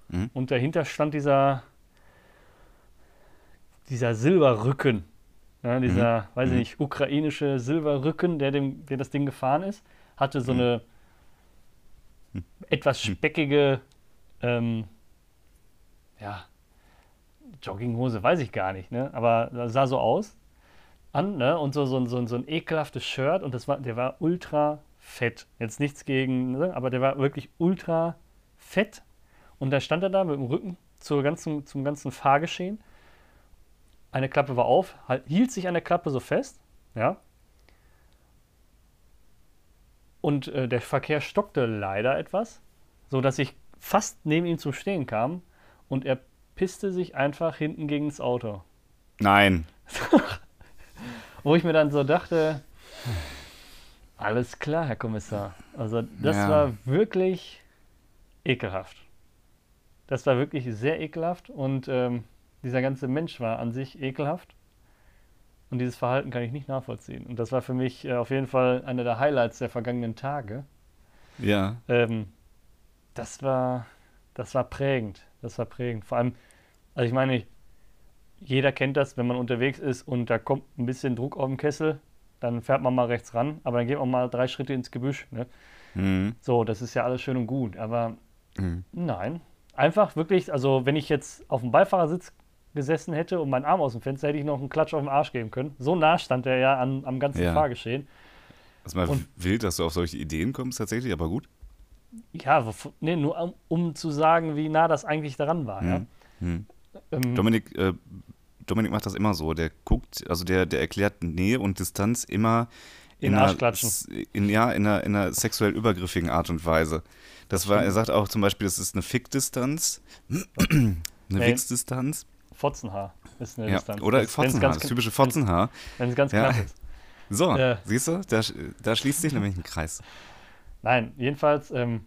S2: Mhm.
S1: und dahinter stand dieser, dieser Silberrücken. Ja, dieser, weiß ich
S2: Mhm.
S1: nicht, ukrainische Silberrücken, der, dem, der das Ding gefahren ist, hatte so
S2: Mhm.
S1: eine etwas speckige, ähm, ja, Jogginghose, weiß ich gar nicht, ne? aber sah so aus an, ne? Und so, so, ein- so, so ein ekelhaftes Shirt und das war, der war ultra fett. Jetzt nichts gegen, ne? aber der war wirklich ultra fett. Und da stand er da mit dem Rücken zur ganzen, zum ganzen Fahrgeschehen. Eine Klappe war auf, halt, hielt sich an der Klappe so fest, ja. Und äh, der Verkehr stockte leider etwas, so dass ich fast neben ihm zum Stehen kam und er pisste sich einfach hinten gegen das Auto.
S2: Nein.
S1: Wo ich mir dann so dachte, alles klar, Herr Kommissar. Also das
S2: Ja.
S1: war wirklich ekelhaft. Das war wirklich sehr ekelhaft und ähm, dieser ganze Mensch war an sich ekelhaft. Und dieses Verhalten kann ich nicht nachvollziehen. Und das war für mich äh, auf jeden Fall einer der Highlights der vergangenen Tage.
S2: Ja.
S1: Ähm, das war, das war prägend. Das war prägend. Vor allem, also ich meine, jeder kennt das, wenn man unterwegs ist und da kommt ein bisschen Druck auf den Kessel, dann fährt man mal rechts ran, aber dann geht man mal drei Schritte ins Gebüsch. Ne?
S2: Mhm.
S1: So, das ist ja alles schön und gut, aber
S2: Mhm.
S1: nein. Einfach wirklich, also wenn ich jetzt auf dem Beifahrersitz gesessen hätte und meinen Arm aus dem Fenster, hätte ich noch einen Klatsch auf den Arsch geben können. So nah stand er ja an, am ganzen
S2: Ja.
S1: Fahrgeschehen.
S2: Das ist mal
S1: Und-
S2: wild, dass du auf solche Ideen kommst, tatsächlich, aber gut.
S1: Ja, nee, nur um, um zu sagen, wie nah das eigentlich daran war. Ja?
S2: Mhm. Mhm.
S1: Ähm,
S2: Dominik, äh, Dominik macht das immer so. Der guckt, also der, der erklärt Nähe und Distanz immer
S1: In, in klatschen.
S2: In, ja, in einer, in einer sexuell übergriffigen Art und Weise. Das war, er sagt auch zum Beispiel, das ist eine Fickdistanz, eine hey. Wichsdistanz.
S1: Fotzenhaar ist eine
S2: ja,
S1: Distanz.
S2: Oder das, Fotzenhaar, das typische Fotzenhaar.
S1: Wenn es ganz ja. knapp ist.
S2: So, ja. siehst du, da, da, schließt sich nämlich ein Kreis.
S1: Nein, jedenfalls, ähm,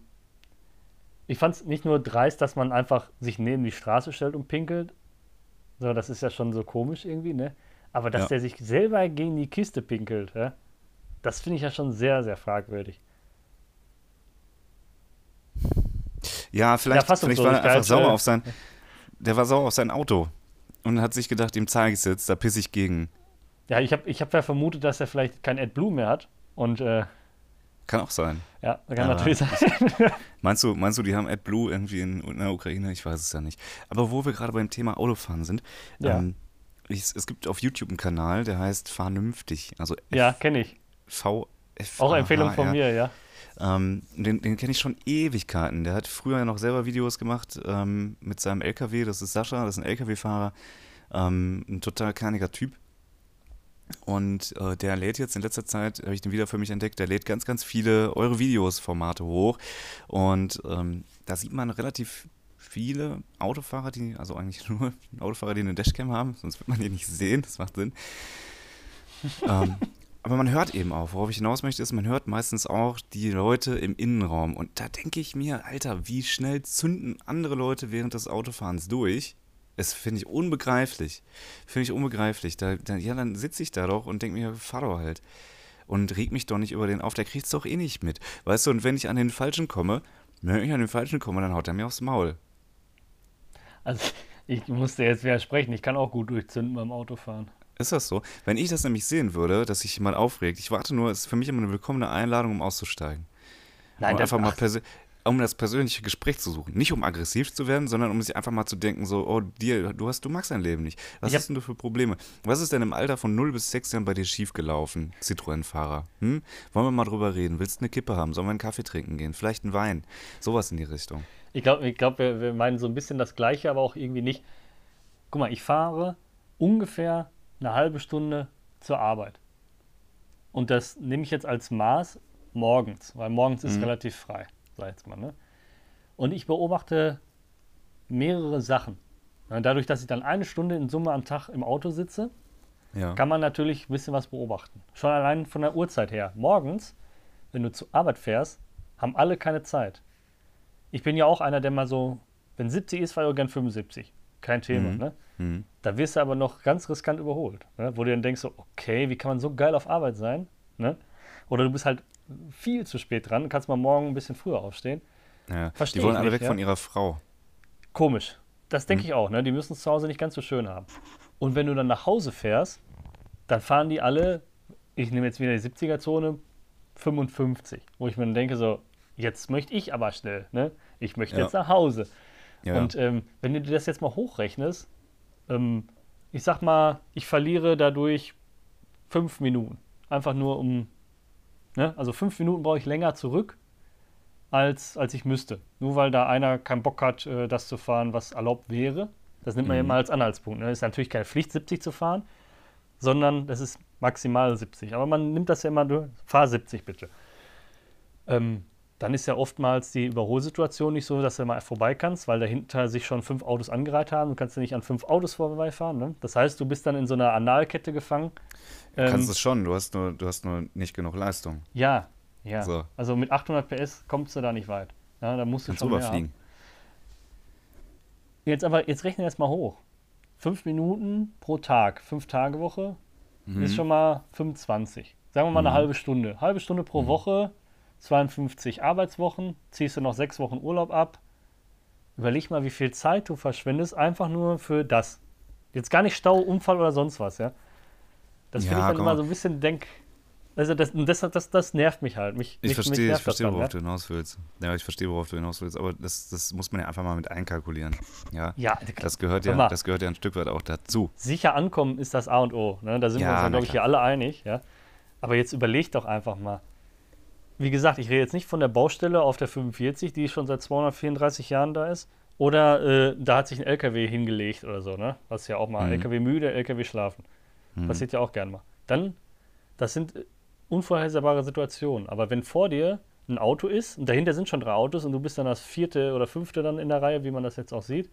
S1: ich fand es nicht nur dreist, dass man einfach sich neben die Straße stellt und pinkelt. So, das ist ja schon so komisch irgendwie, ne? Aber dass ja. der sich selber gegen die Kiste pinkelt, ja? das finde ich ja schon sehr, sehr fragwürdig.
S2: Ja, vielleicht, ja, vielleicht war er einfach sauer auf sein. Der war sauer auf sein Auto und hat sich gedacht, ihm zeige ich es jetzt, da pisse ich gegen.
S1: Ja, ich habe ich hab ja vermutet, dass er vielleicht kein AdBlue mehr hat und. Äh,
S2: kann auch sein.
S1: Ja, kann Aber natürlich sein.
S2: meinst, du, meinst du, die haben AdBlue irgendwie in, in, der Ukraine? Ich weiß es ja nicht. Aber wo wir gerade beim Thema Autofahren sind, ja. ähm, ich, es gibt auf YouTube einen Kanal, der heißt Vernünftig. Also
S1: ja, kenne ich.
S2: V
S1: Auch Empfehlung von mir, ja.
S2: Ähm, den, den kenne ich schon Ewigkeiten. Der hat früher noch selber Videos gemacht ähm, mit seinem LKW. Das ist Sascha, das ist ein LKW-Fahrer. Ähm, ein total kerniger Typ. Und äh, der lädt jetzt in letzter Zeit, habe ich den wieder für mich entdeckt, der lädt ganz, ganz viele eure Videos-Formate hoch. Und ähm, da sieht man relativ viele Autofahrer, die, also eigentlich nur Autofahrer, die eine Dashcam haben, sonst wird man die nicht sehen, das macht Sinn. ähm, aber man hört eben auch, worauf ich hinaus möchte, ist, man hört meistens auch die Leute im Innenraum. Und da denke ich mir, Alter, wie schnell zünden andere Leute während des Autofahrens durch? Das finde ich unbegreiflich. Finde ich unbegreiflich. Da, da, ja, dann sitze ich da doch und denke mir, fahr doch halt. Und reg mich doch nicht über den auf, der kriegt es doch eh nicht mit. Weißt du, und wenn ich an den Falschen komme, wenn ich an den Falschen komme, dann haut er mir aufs Maul.
S1: Also, ich musste jetzt widersprechen, ich kann auch gut durchzünden beim Autofahren.
S2: Ist das so? Wenn ich das nämlich sehen würde, dass sich jemand aufregt, ich warte nur, es ist für mich immer eine willkommene Einladung, um auszusteigen. Nein, um einfach mal um das persönliche Gespräch zu suchen. Nicht um aggressiv zu werden, sondern um sich einfach mal zu denken, so, oh, dir, du hast, du magst dein Leben nicht. Was hast denn du für Probleme? Was ist denn im Alter von 0 bis 6 Jahren bei dir schiefgelaufen, Citroën-Fahrer? Hm? Wollen wir mal drüber reden? Willst du eine Kippe haben? Sollen wir einen Kaffee trinken gehen? Vielleicht einen Wein? Sowas in die Richtung.
S1: Ich glaube, ich glaub, wir, wir meinen so ein bisschen das Gleiche, aber auch irgendwie nicht. Guck mal, ich fahre ungefähr eine halbe Stunde zur Arbeit. Und das nehme ich jetzt als Maß morgens, weil morgens ist mhm. relativ frei, sag jetzt mal. Ne? Und ich beobachte mehrere Sachen. Dadurch, dass ich dann eine Stunde in Summe am Tag im Auto sitze, ja. kann man natürlich ein bisschen was beobachten. Schon allein von der Uhrzeit her. Morgens, wenn du zur Arbeit fährst, haben alle keine Zeit. Ich bin ja auch einer, der mal so, wenn 70 ist, fahre ich gern 75. Kein Thema, mhm. ne? Mhm. Da wirst du aber noch ganz riskant überholt, ne? wo du dann denkst, so, okay, wie kann man so geil auf Arbeit sein? Ne? Oder du bist halt viel zu spät dran, kannst mal morgen ein bisschen früher aufstehen.
S2: Ja, die wollen alle weg ja? von ihrer Frau.
S1: Komisch. Das denke mhm. ich auch, ne? Die müssen es zu Hause nicht ganz so schön haben. Und wenn du dann nach Hause fährst, dann fahren die alle, ich nehme jetzt wieder die 70er-Zone, 55. Wo ich mir dann denke, so, jetzt möchte ich aber schnell, ne? Ich möchte ja. jetzt nach Hause. Ja. Und ähm, wenn du dir das jetzt mal hochrechnest, ähm, ich sag mal, ich verliere dadurch fünf Minuten. Einfach nur um, ne? also fünf Minuten brauche ich länger zurück, als, als ich müsste. Nur weil da einer keinen Bock hat, äh, das zu fahren, was erlaubt wäre. Das nimmt man mhm. ja immer als Anhaltspunkt. Ne? Ist natürlich keine Pflicht, 70 zu fahren, sondern das ist maximal 70. Aber man nimmt das ja immer, fahr 70 bitte. Ähm, dann ist ja oftmals die Überholsituation nicht so, dass du mal vorbei kannst, weil dahinter sich schon fünf Autos angereiht haben. Du kannst ja nicht an fünf Autos vorbeifahren. Ne? Das heißt, du bist dann in so einer Analkette gefangen.
S2: Du ähm, kannst es schon, du hast, nur, du hast nur nicht genug Leistung.
S1: Ja, ja. So. Also mit 800 PS kommst du da nicht weit. Ja, da musst du kannst schon überfliegen. Jetzt aber, jetzt rechnen wir das mal hoch. Fünf Minuten pro Tag, fünf Tage Woche, mhm. ist schon mal 25. Sagen wir mal mhm. eine halbe Stunde. Halbe Stunde pro mhm. Woche 52 Arbeitswochen, ziehst du noch sechs Wochen Urlaub ab. Überleg mal, wie viel Zeit du verschwendest, einfach nur für das. Jetzt gar nicht Stau, Unfall oder sonst was, ja. Das ja, finde ich dann immer so ein bisschen denk. Also das, das, das, das nervt mich halt. Mich,
S2: ich verstehe, ich verstehe, worauf ja? du hinaus willst. Ja, ich verstehe, worauf du hinaus willst. Aber das, das muss man ja einfach mal mit einkalkulieren. Ja, ja das gehört ja, das gehört ja ein Stück weit auch dazu.
S1: Sicher ankommen ist das A und O. Ne? Da sind ja, wir uns, glaube ich, hier alle einig. Ja? Aber jetzt überleg doch einfach mal wie gesagt, ich rede jetzt nicht von der Baustelle auf der 45, die schon seit 234 Jahren da ist. Oder äh, da hat sich ein LKW hingelegt oder so, ne? Was ja auch mal mhm. LKW müde, LKW schlafen. Mhm. Passiert ja auch gern mal. Dann, das sind äh, unvorhersehbare Situationen. Aber wenn vor dir ein Auto ist und dahinter sind schon drei Autos und du bist dann das vierte oder fünfte dann in der Reihe, wie man das jetzt auch sieht,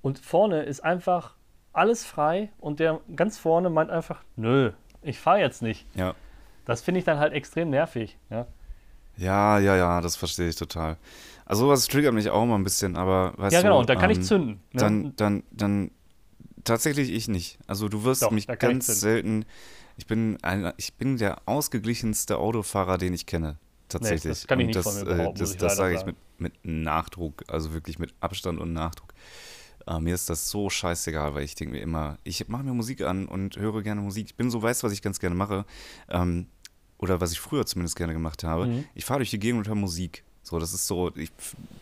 S1: und vorne ist einfach alles frei und der ganz vorne meint einfach, nö, ich fahre jetzt nicht.
S2: Ja.
S1: Das finde ich dann halt extrem nervig. Ja,
S2: Ja, ja, ja, das verstehe ich total. Also sowas triggert mich auch mal ein bisschen, aber weißt
S1: ja
S2: du,
S1: genau, und da kann
S2: ähm,
S1: ich zünden. Ne?
S2: Dann, dann, dann tatsächlich ich nicht. Also du wirst
S1: Doch,
S2: mich
S1: ich
S2: ganz
S1: zünden.
S2: selten. Ich bin ein, ich bin der ausgeglichenste Autofahrer, den ich kenne. Tatsächlich.
S1: das kann ich
S2: und
S1: nicht
S2: das,
S1: von mir
S2: äh, das,
S1: ich
S2: das sage ich mit, mit Nachdruck, also wirklich mit Abstand und Nachdruck. Äh, mir ist das so scheißegal, weil ich denke mir immer, ich mache mir Musik an und höre gerne Musik. Ich bin so, weißt du, was ich ganz gerne mache? Ähm, oder was ich früher zumindest gerne gemacht habe.
S1: Mhm.
S2: Ich fahre durch die Gegend und höre Musik. So, das ist so, ich,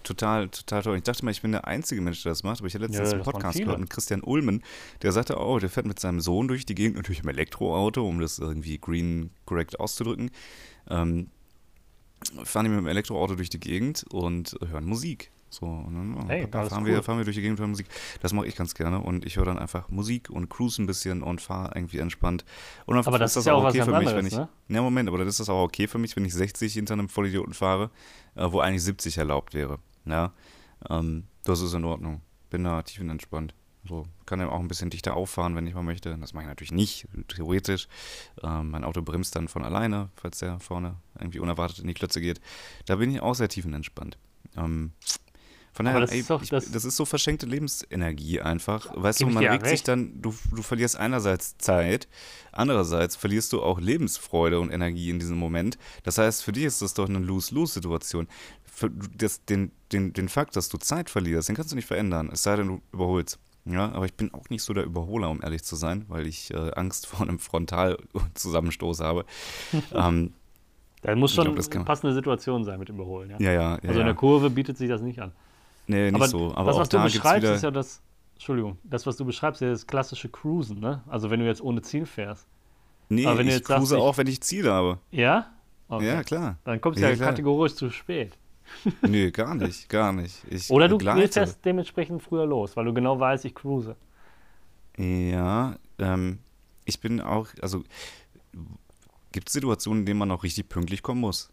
S2: total, total toll. Ich dachte mal, ich bin der einzige Mensch, der das macht, aber ich habe letztens
S1: Ja,
S2: einen Podcast gehört mit Christian Ulmen, der sagte, oh, der fährt mit seinem Sohn durch die Gegend, natürlich im Elektroauto, um das irgendwie green correct auszudrücken. Ähm, fahren die mit dem Elektroauto durch die Gegend und hören Musik. So, und dann oh,
S1: Hey,
S2: fahren,
S1: cool.
S2: wir, fahren wir durch die Gegend hören Musik. Das mache ich ganz gerne und ich höre dann einfach Musik und cruise ein bisschen und fahre irgendwie entspannt. Und dann
S1: Aber das ist ja auch was ganz
S2: für mich, wenn ich.
S1: ne?
S2: Ja, Moment, aber dann ist das auch okay für mich, wenn ich 60 hinter einem Vollidioten fahre, äh, wo eigentlich 70 erlaubt wäre. Ja, ähm, das ist in Ordnung. Bin da tiefenentspannt. So, kann dann auch ein bisschen dichter auffahren, wenn ich mal möchte. Das mache ich natürlich nicht, theoretisch. Ähm, mein Auto bremst dann von alleine, falls der vorne irgendwie unerwartet in die Klötze geht. Da bin ich auch sehr tiefenentspannt. Ähm, von daher,
S1: das
S2: ey,
S1: ist doch
S2: ich,
S1: das-
S2: das ist so verschenkte Lebensenergie einfach. Weißt du, man regt sich dann, du, du verlierst einerseits Zeit, andererseits verlierst du auch Lebensfreude und Energie in diesem Moment. Das heißt, für dich ist das doch eine Lose-Lose-Situation. Den, den, den Fakt, dass du Zeit verlierst, den kannst du nicht verändern, es sei denn, du überholst. Ja, aber ich bin auch nicht so der Überholer, um ehrlich zu sein, weil ich äh, Angst vor einem Frontalzusammenstoß habe. ähm,
S1: Da muss schon
S2: glaub,
S1: eine passende Situation sein mit Überholen. Ja?
S2: ja, ja, ja.
S1: also in der Kurve bietet sich das nicht an.
S2: Nee, nicht
S1: aber
S2: so. Aber
S1: das, was du beschreibst, ist ja das, Entschuldigung, das, was du beschreibst, ist ja das klassische Cruisen, ne? Also wenn du jetzt ohne Ziel fährst.
S2: nee,
S1: aber wenn du
S2: ich
S1: jetzt sagst,
S2: cruise
S1: ich-
S2: auch, wenn ich Ziel habe.
S1: Ja? Okay.
S2: Ja, klar.
S1: Dann kommst du
S2: Ja,
S1: ja, kategorisch zu spät.
S2: Nee, gar nicht, gar nicht. Ich
S1: Oder du fährst dementsprechend früher los, weil du genau weißt, ich cruise.
S2: Ja, ähm, ich bin auch, also gibt es Situationen, in denen man auch richtig pünktlich kommen muss?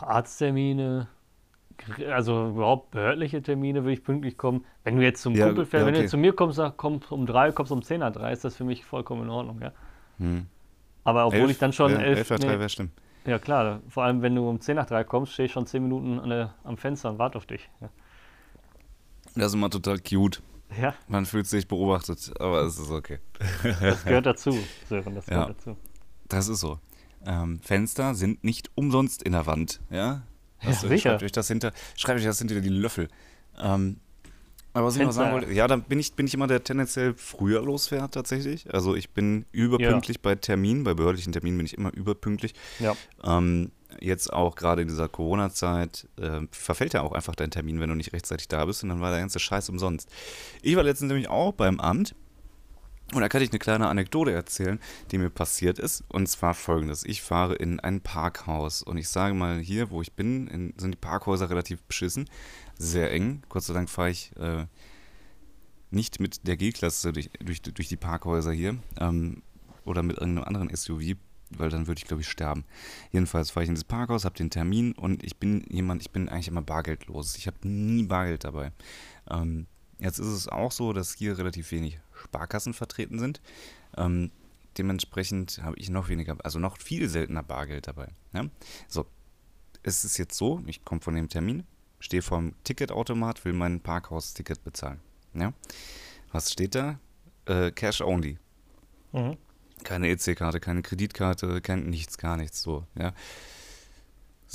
S1: Arzttermine, also überhaupt behördliche Termine würde ich pünktlich kommen. Wenn du jetzt zum
S2: Ja,
S1: Kumpel fährst,
S2: ja,
S1: wenn du
S2: okay.
S1: zu mir kommst, sag, komm um drei, kommst um zehn nach drei, ist das für mich vollkommen in Ordnung, ja.
S2: Hm.
S1: Aber obwohl
S2: Elf?
S1: ich dann schon
S2: ja,
S1: elf,
S2: elf nach drei
S1: nee,
S2: wäre schlimm.
S1: ja klar, vor allem wenn du um zehn nach drei kommst, stehe ich schon zehn Minuten der, am Fenster und warte auf dich. Ja.
S2: Das ist immer total cute.
S1: ja,
S2: Man fühlt sich beobachtet, aber es ist okay.
S1: das gehört dazu, Sören, das gehört dazu.
S2: Das ist so. Ähm, Fenster sind nicht umsonst in der Wand, ja?
S1: Ja,
S2: äh,
S1: sicher.
S2: Schreibt euch das hinter, schreibt euch das hinter die Löffel. Ähm, aber was ich noch sagen wollte, ja, dann bin ich, bin ich immer der tendenziell früher losfährt tatsächlich. Also ich bin überpünktlich bei Terminen, bei behördlichen Terminen bin ich immer überpünktlich.
S1: Ja.
S2: Ähm, jetzt auch gerade in dieser Corona-Zeit äh, verfällt ja auch einfach dein Termin, wenn du nicht rechtzeitig da bist und dann war der ganze Scheiß umsonst. Ich war letztens nämlich auch beim Amt und da kann ich eine kleine Anekdote erzählen, die mir passiert ist. Und zwar folgendes. Ich fahre in ein Parkhaus und ich sage mal, hier, wo ich bin, in, sind die Parkhäuser relativ beschissen. Sehr eng. Gott sei Dank fahre ich äh, nicht mit der G-Klasse durch, durch, durch die Parkhäuser hier ähm, oder mit irgendeinem anderen SUV, weil dann würde ich, glaube ich, sterben. Jedenfalls fahre ich in das Parkhaus, habe den Termin und ich bin jemand, ich bin eigentlich immer bargeldlos. Ich habe nie Bargeld dabei. Ähm, jetzt ist es auch so, dass hier relativ wenig Sparkassen vertreten sind. Ähm, dementsprechend habe ich noch weniger, also noch viel seltener Bargeld dabei. Ja? So, es ist jetzt so, ich komme von dem Termin, stehe vorm Ticketautomat, will mein Parkhausticket bezahlen. Ja? Was steht da? Äh, Cash only.
S1: Mhm.
S2: Keine EC-Karte, keine Kreditkarte, kein nichts, gar nichts so, ja.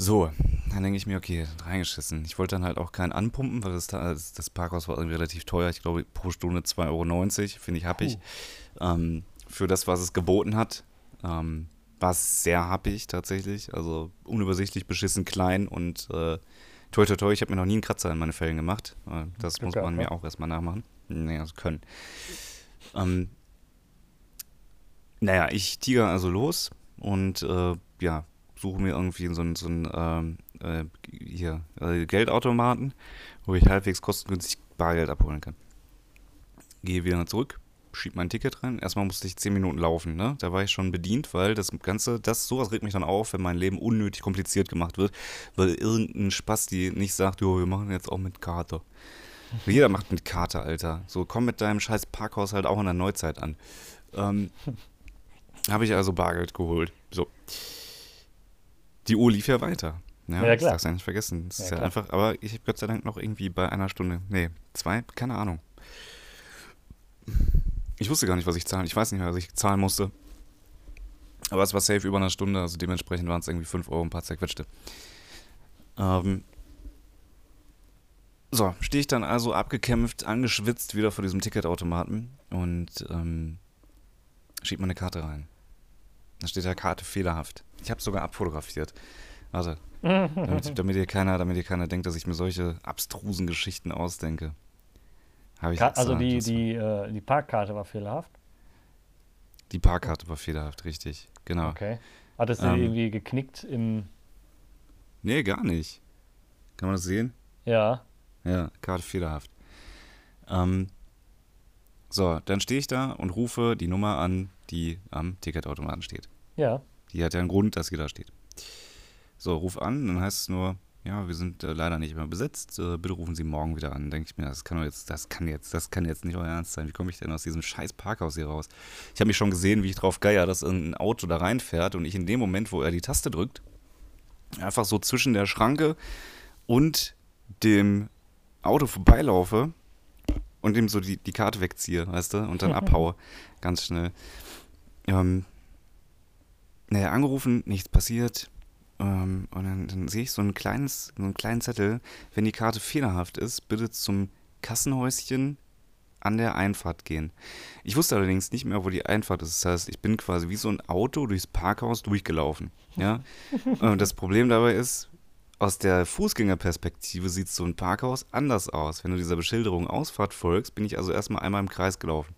S2: So, dann denke ich mir, okay, reingeschissen. Ich wollte dann halt auch keinen anpumpen, weil das, das, das Parkhaus war irgendwie relativ teuer. Ich glaube, pro Stunde 2,90 Euro, finde ich happig. Ähm, für das, was es geboten hat, ähm, war es sehr happig tatsächlich. Also unübersichtlich, beschissen klein und äh, toi toi toi, ich habe mir noch nie einen Kratzer in meine Fällen gemacht. Äh, das
S1: Glück
S2: muss man
S1: ne?
S2: mir auch erstmal nachmachen. Nee, also können. Ähm, naja, ich tiger also los und äh, ja, suche mir irgendwie so einen so einen, ähm, äh, hier, äh, Geldautomaten, wo ich halbwegs kostengünstig Bargeld abholen kann. Gehe wieder zurück schieb mein Ticket rein. Erstmal musste ich 10 Minuten laufen, ne? Da war ich schon bedient, weil das Ganze, das, sowas regt mich dann auf, wenn mein Leben unnötig kompliziert gemacht wird, weil irgendein Spasti nicht sagt, jo, wir machen jetzt auch mit Karte. Jeder macht mit Karte, Alter. So, komm mit deinem scheiß Parkhaus halt auch in der Neuzeit an. Ähm, Habe ich also Bargeld geholt. So. Die Uhr lief ja weiter. Ja,
S1: Ja,
S2: ich
S1: klar.
S2: darf's ja nicht vergessen. Das
S1: Ja,
S2: ist ja
S1: klar.
S2: einfach, aber ich habe Gott sei Dank noch irgendwie bei einer Stunde, nee, zwei, keine Ahnung. Ich wusste gar nicht, was ich zahlen. Ich weiß nicht mehr, was ich zahlen musste. Aber es war safe über eine Stunde, also dementsprechend waren es irgendwie 5 Euro ein paar zerquetschte. Ähm, so, stehe ich dann also abgekämpft, angeschwitzt wieder vor diesem Ticketautomaten und ähm, schieb meine Karte rein. Da steht da Karte fehlerhaft. Ich habe sogar abfotografiert. Warte, damit, damit, ihr keiner, damit ihr keiner denkt, dass ich mir solche abstrusen Geschichten ausdenke. Habe ich
S1: Ka- also die, die, äh, die Parkkarte war fehlerhaft.
S2: die Parkkarte war fehlerhaft, richtig. Genau.
S1: Okay. Hattest du
S2: Ähm.
S1: irgendwie geknickt im.
S2: Nee, gar nicht. Kann man das sehen?
S1: Ja.
S2: Ja, Karte fehlerhaft. Ähm, so, dann stehe ich da und rufe die Nummer an, die am Ticketautomaten steht.
S1: Ja.
S2: Die hat ja einen Grund, dass sie da steht. So, ruf an, dann heißt es nur, ja, wir sind äh, leider nicht mehr besetzt, äh, bitte rufen Sie morgen wieder an. Denke ich mir, das kann doch jetzt, das kann jetzt, das kann jetzt nicht euer Ernst sein. Wie komme ich denn aus diesem scheiß Parkhaus hier raus? Ich habe mich schon gesehen, wie ich drauf geier, dass irgendein Auto da reinfährt und ich in dem Moment, wo er die Taste drückt, einfach so zwischen der Schranke und dem Auto vorbeilaufe und ihm so die, die Karte wegziehe, weißt du, und dann abhaue. Ganz schnell. Ähm, naja, angerufen, nichts passiert. Ähm, und dann, dann sehe ich so ein kleines, so einen kleinen Zettel, wenn die Karte fehlerhaft ist, bitte zum Kassenhäuschen an der Einfahrt gehen. Ich wusste allerdings nicht mehr, wo die Einfahrt ist. Das heißt, ich bin quasi wie so ein Auto durchs Parkhaus durchgelaufen. Ja? und das Problem dabei ist, aus der Fußgängerperspektive sieht so ein Parkhaus anders aus. Wenn du dieser Beschilderung Ausfahrt folgst, bin ich also erstmal einmal im Kreis gelaufen.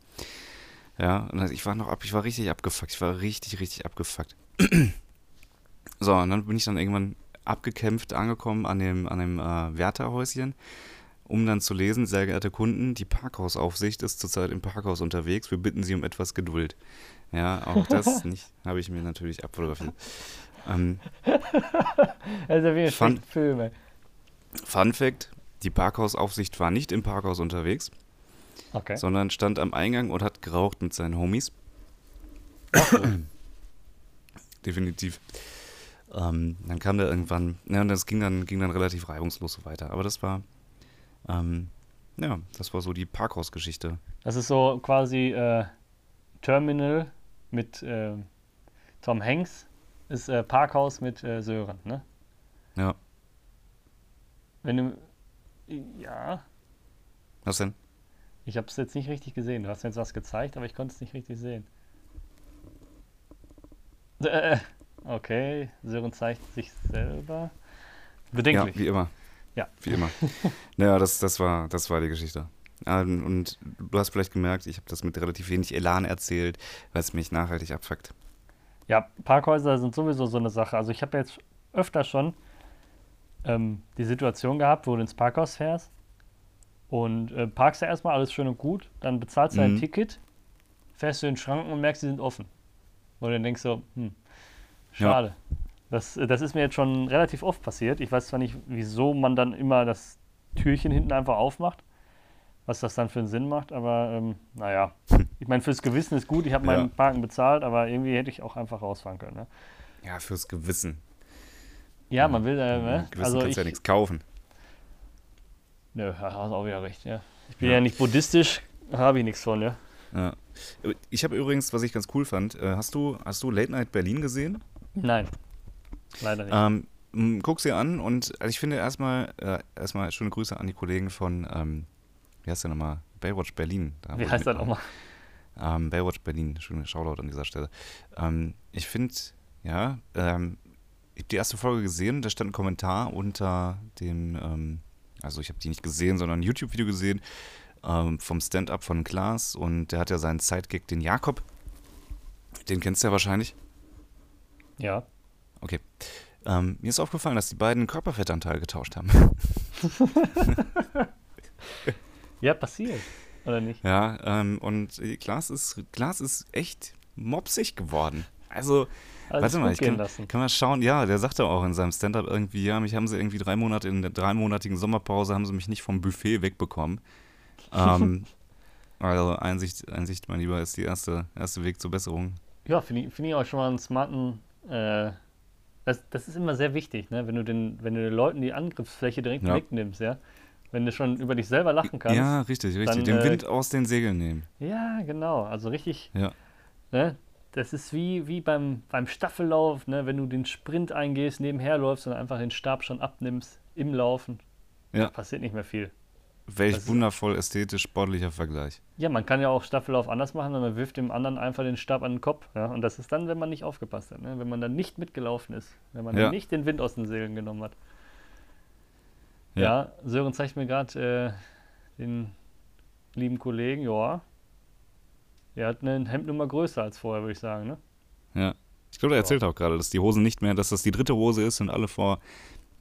S2: Ja, und ich war noch ab, ich war richtig abgefuckt. Ich war richtig, richtig abgefuckt. so, und dann bin ich dann irgendwann abgekämpft angekommen an dem, an dem äh, Wärterhäuschen, um dann zu lesen, sehr geehrte Kunden, die Parkhausaufsicht ist zurzeit im Parkhaus unterwegs, wir bitten Sie um etwas Geduld. Ja, auch das nicht, habe ich mir natürlich abfotografiert. Ähm,
S1: ja wie
S2: Fun-
S1: schlechter Film, ey.
S2: Fun Fact, die Parkhausaufsicht war nicht im Parkhaus unterwegs,
S1: Okay.
S2: sondern stand am Eingang und hat geraucht mit seinen Homies. Definitiv. Ähm, dann kam der irgendwann, ja, und das ging dann, ging dann relativ reibungslos so weiter. Aber das war, ähm, ja, das war so die Parkhausgeschichte.
S1: Das ist so quasi äh, Terminal mit äh, Tom Hanks, ist äh, Parkhaus mit äh, Sören, ne?
S2: Ja,
S1: Wenn du. Ja,
S2: was denn?
S1: Ich habe es jetzt nicht richtig gesehen. Du hast mir jetzt was gezeigt, aber ich konnte es nicht richtig sehen. Äh, okay, Sören zeigt sich selber. Bedenklich.
S2: Ja, wie immer.
S1: Ja.
S2: Wie immer. naja, das, das, war, das war die Geschichte. Ähm, Und du hast vielleicht gemerkt, ich habe das mit relativ wenig Elan erzählt, weil es mich nachhaltig abfuckt.
S1: Ja, Parkhäuser sind sowieso so eine Sache. Also ich habe jetzt öfter schon ähm, die Situation gehabt, wo du ins Parkhaus fährst und äh, parkst ja erstmal alles schön und gut, dann bezahlst du dein
S2: Mhm.
S1: Ticket, fährst du in den Schranken und merkst, die sind offen. Und dann denkst du, hm, schade. Das, äh, das ist mir jetzt schon relativ oft passiert. Ich weiß zwar nicht, wieso man dann immer das Türchen hinten einfach aufmacht, was das dann für einen Sinn macht, aber ähm, naja. Ich meine, fürs Gewissen ist gut, ich habe
S2: Ja.
S1: meinen Parken bezahlt, aber irgendwie hätte ich auch einfach rausfahren können. Ne?
S2: Ja, fürs Gewissen.
S1: Ja, man will, äh, ne?
S2: Gewissen
S1: also
S2: kannst
S1: ich,
S2: ja nichts kaufen.
S1: Nö, hast du auch wieder recht, ja. Ich bin ja, nicht buddhistisch, habe ich nichts von, ja.
S2: Ja. Ich habe übrigens, was ich ganz cool fand, äh, hast du, hast du Late Night Berlin gesehen?
S1: Nein, leider nicht.
S2: Ähm, guck sie an und also ich finde erstmal, äh, erstmal schöne Grüße an die Kollegen von, ähm, wie heißt der nochmal? Baywatch Berlin. Da
S1: Wie heißt das nochmal?
S2: Ähm, Baywatch Berlin, schöne Shoutout an dieser Stelle. Ähm, ich finde, ja, ähm, ich habe die erste Folge gesehen, da stand ein Kommentar unter dem, ähm, also ich habe die nicht gesehen, sondern ein YouTube-Video gesehen ähm, vom Stand-Up von Klaas und der hat ja seinen Sidekick, den Jakob. Den kennst du ja wahrscheinlich.
S1: Ja.
S2: Okay. Ähm, mir ist aufgefallen, dass die beiden Körperfettanteil getauscht haben.
S1: Ja, passiert. Oder nicht?
S2: Ja, ähm, und Glas ist, Glas ist echt mopsig geworden. Also,
S1: Also
S2: warte mal, ich
S1: gehen
S2: kann,
S1: lassen.
S2: kann mal schauen. Ja, der sagte auch in seinem Stand-up irgendwie, ja, mich haben sie irgendwie drei Monate in der dreimonatigen Sommerpause haben sie mich nicht vom Buffet wegbekommen. ähm, also Einsicht, Einsicht, mein Lieber, ist die erste, erste Weg zur Besserung.
S1: Ja, finde ich, find ich auch schon mal einen smarten. Äh, das, das ist immer sehr wichtig, ne? wenn, du den, wenn du den Leuten die Angriffsfläche direkt
S2: Ja.
S1: wegnimmst. Ja? Wenn du schon über dich selber lachen kannst.
S2: Ja, richtig, richtig.
S1: dann,
S2: Den
S1: äh,
S2: Wind aus den Segeln nehmen.
S1: Ja, genau. Also richtig.
S2: Ja.
S1: Ne? Das ist wie, wie beim, beim Staffellauf, ne? wenn du den Sprint eingehst, nebenher läufst und einfach den Stab schon abnimmst im Laufen.
S2: Ja.
S1: Passiert nicht mehr viel.
S2: Welch
S1: das
S2: wundervoll ästhetisch sportlicher Vergleich.
S1: Ja, man kann ja auch Staffellauf anders machen, man wirft dem anderen einfach den Stab an den Kopf. Ja? Und das ist dann, wenn man nicht aufgepasst hat, ne? wenn man dann nicht mitgelaufen ist, wenn man
S2: Ja.
S1: nicht den Wind aus den Segeln genommen hat.
S2: Ja.
S1: Ja, Sören zeigt mir gerade äh, den lieben Kollegen, ja. Der hat eine Hemdnummer größer als vorher, würde ich sagen. Ne?
S2: Ja. Ich glaube, er erzählt auch gerade, dass die Hosen nicht mehr, dass das die dritte Hose ist und alle vor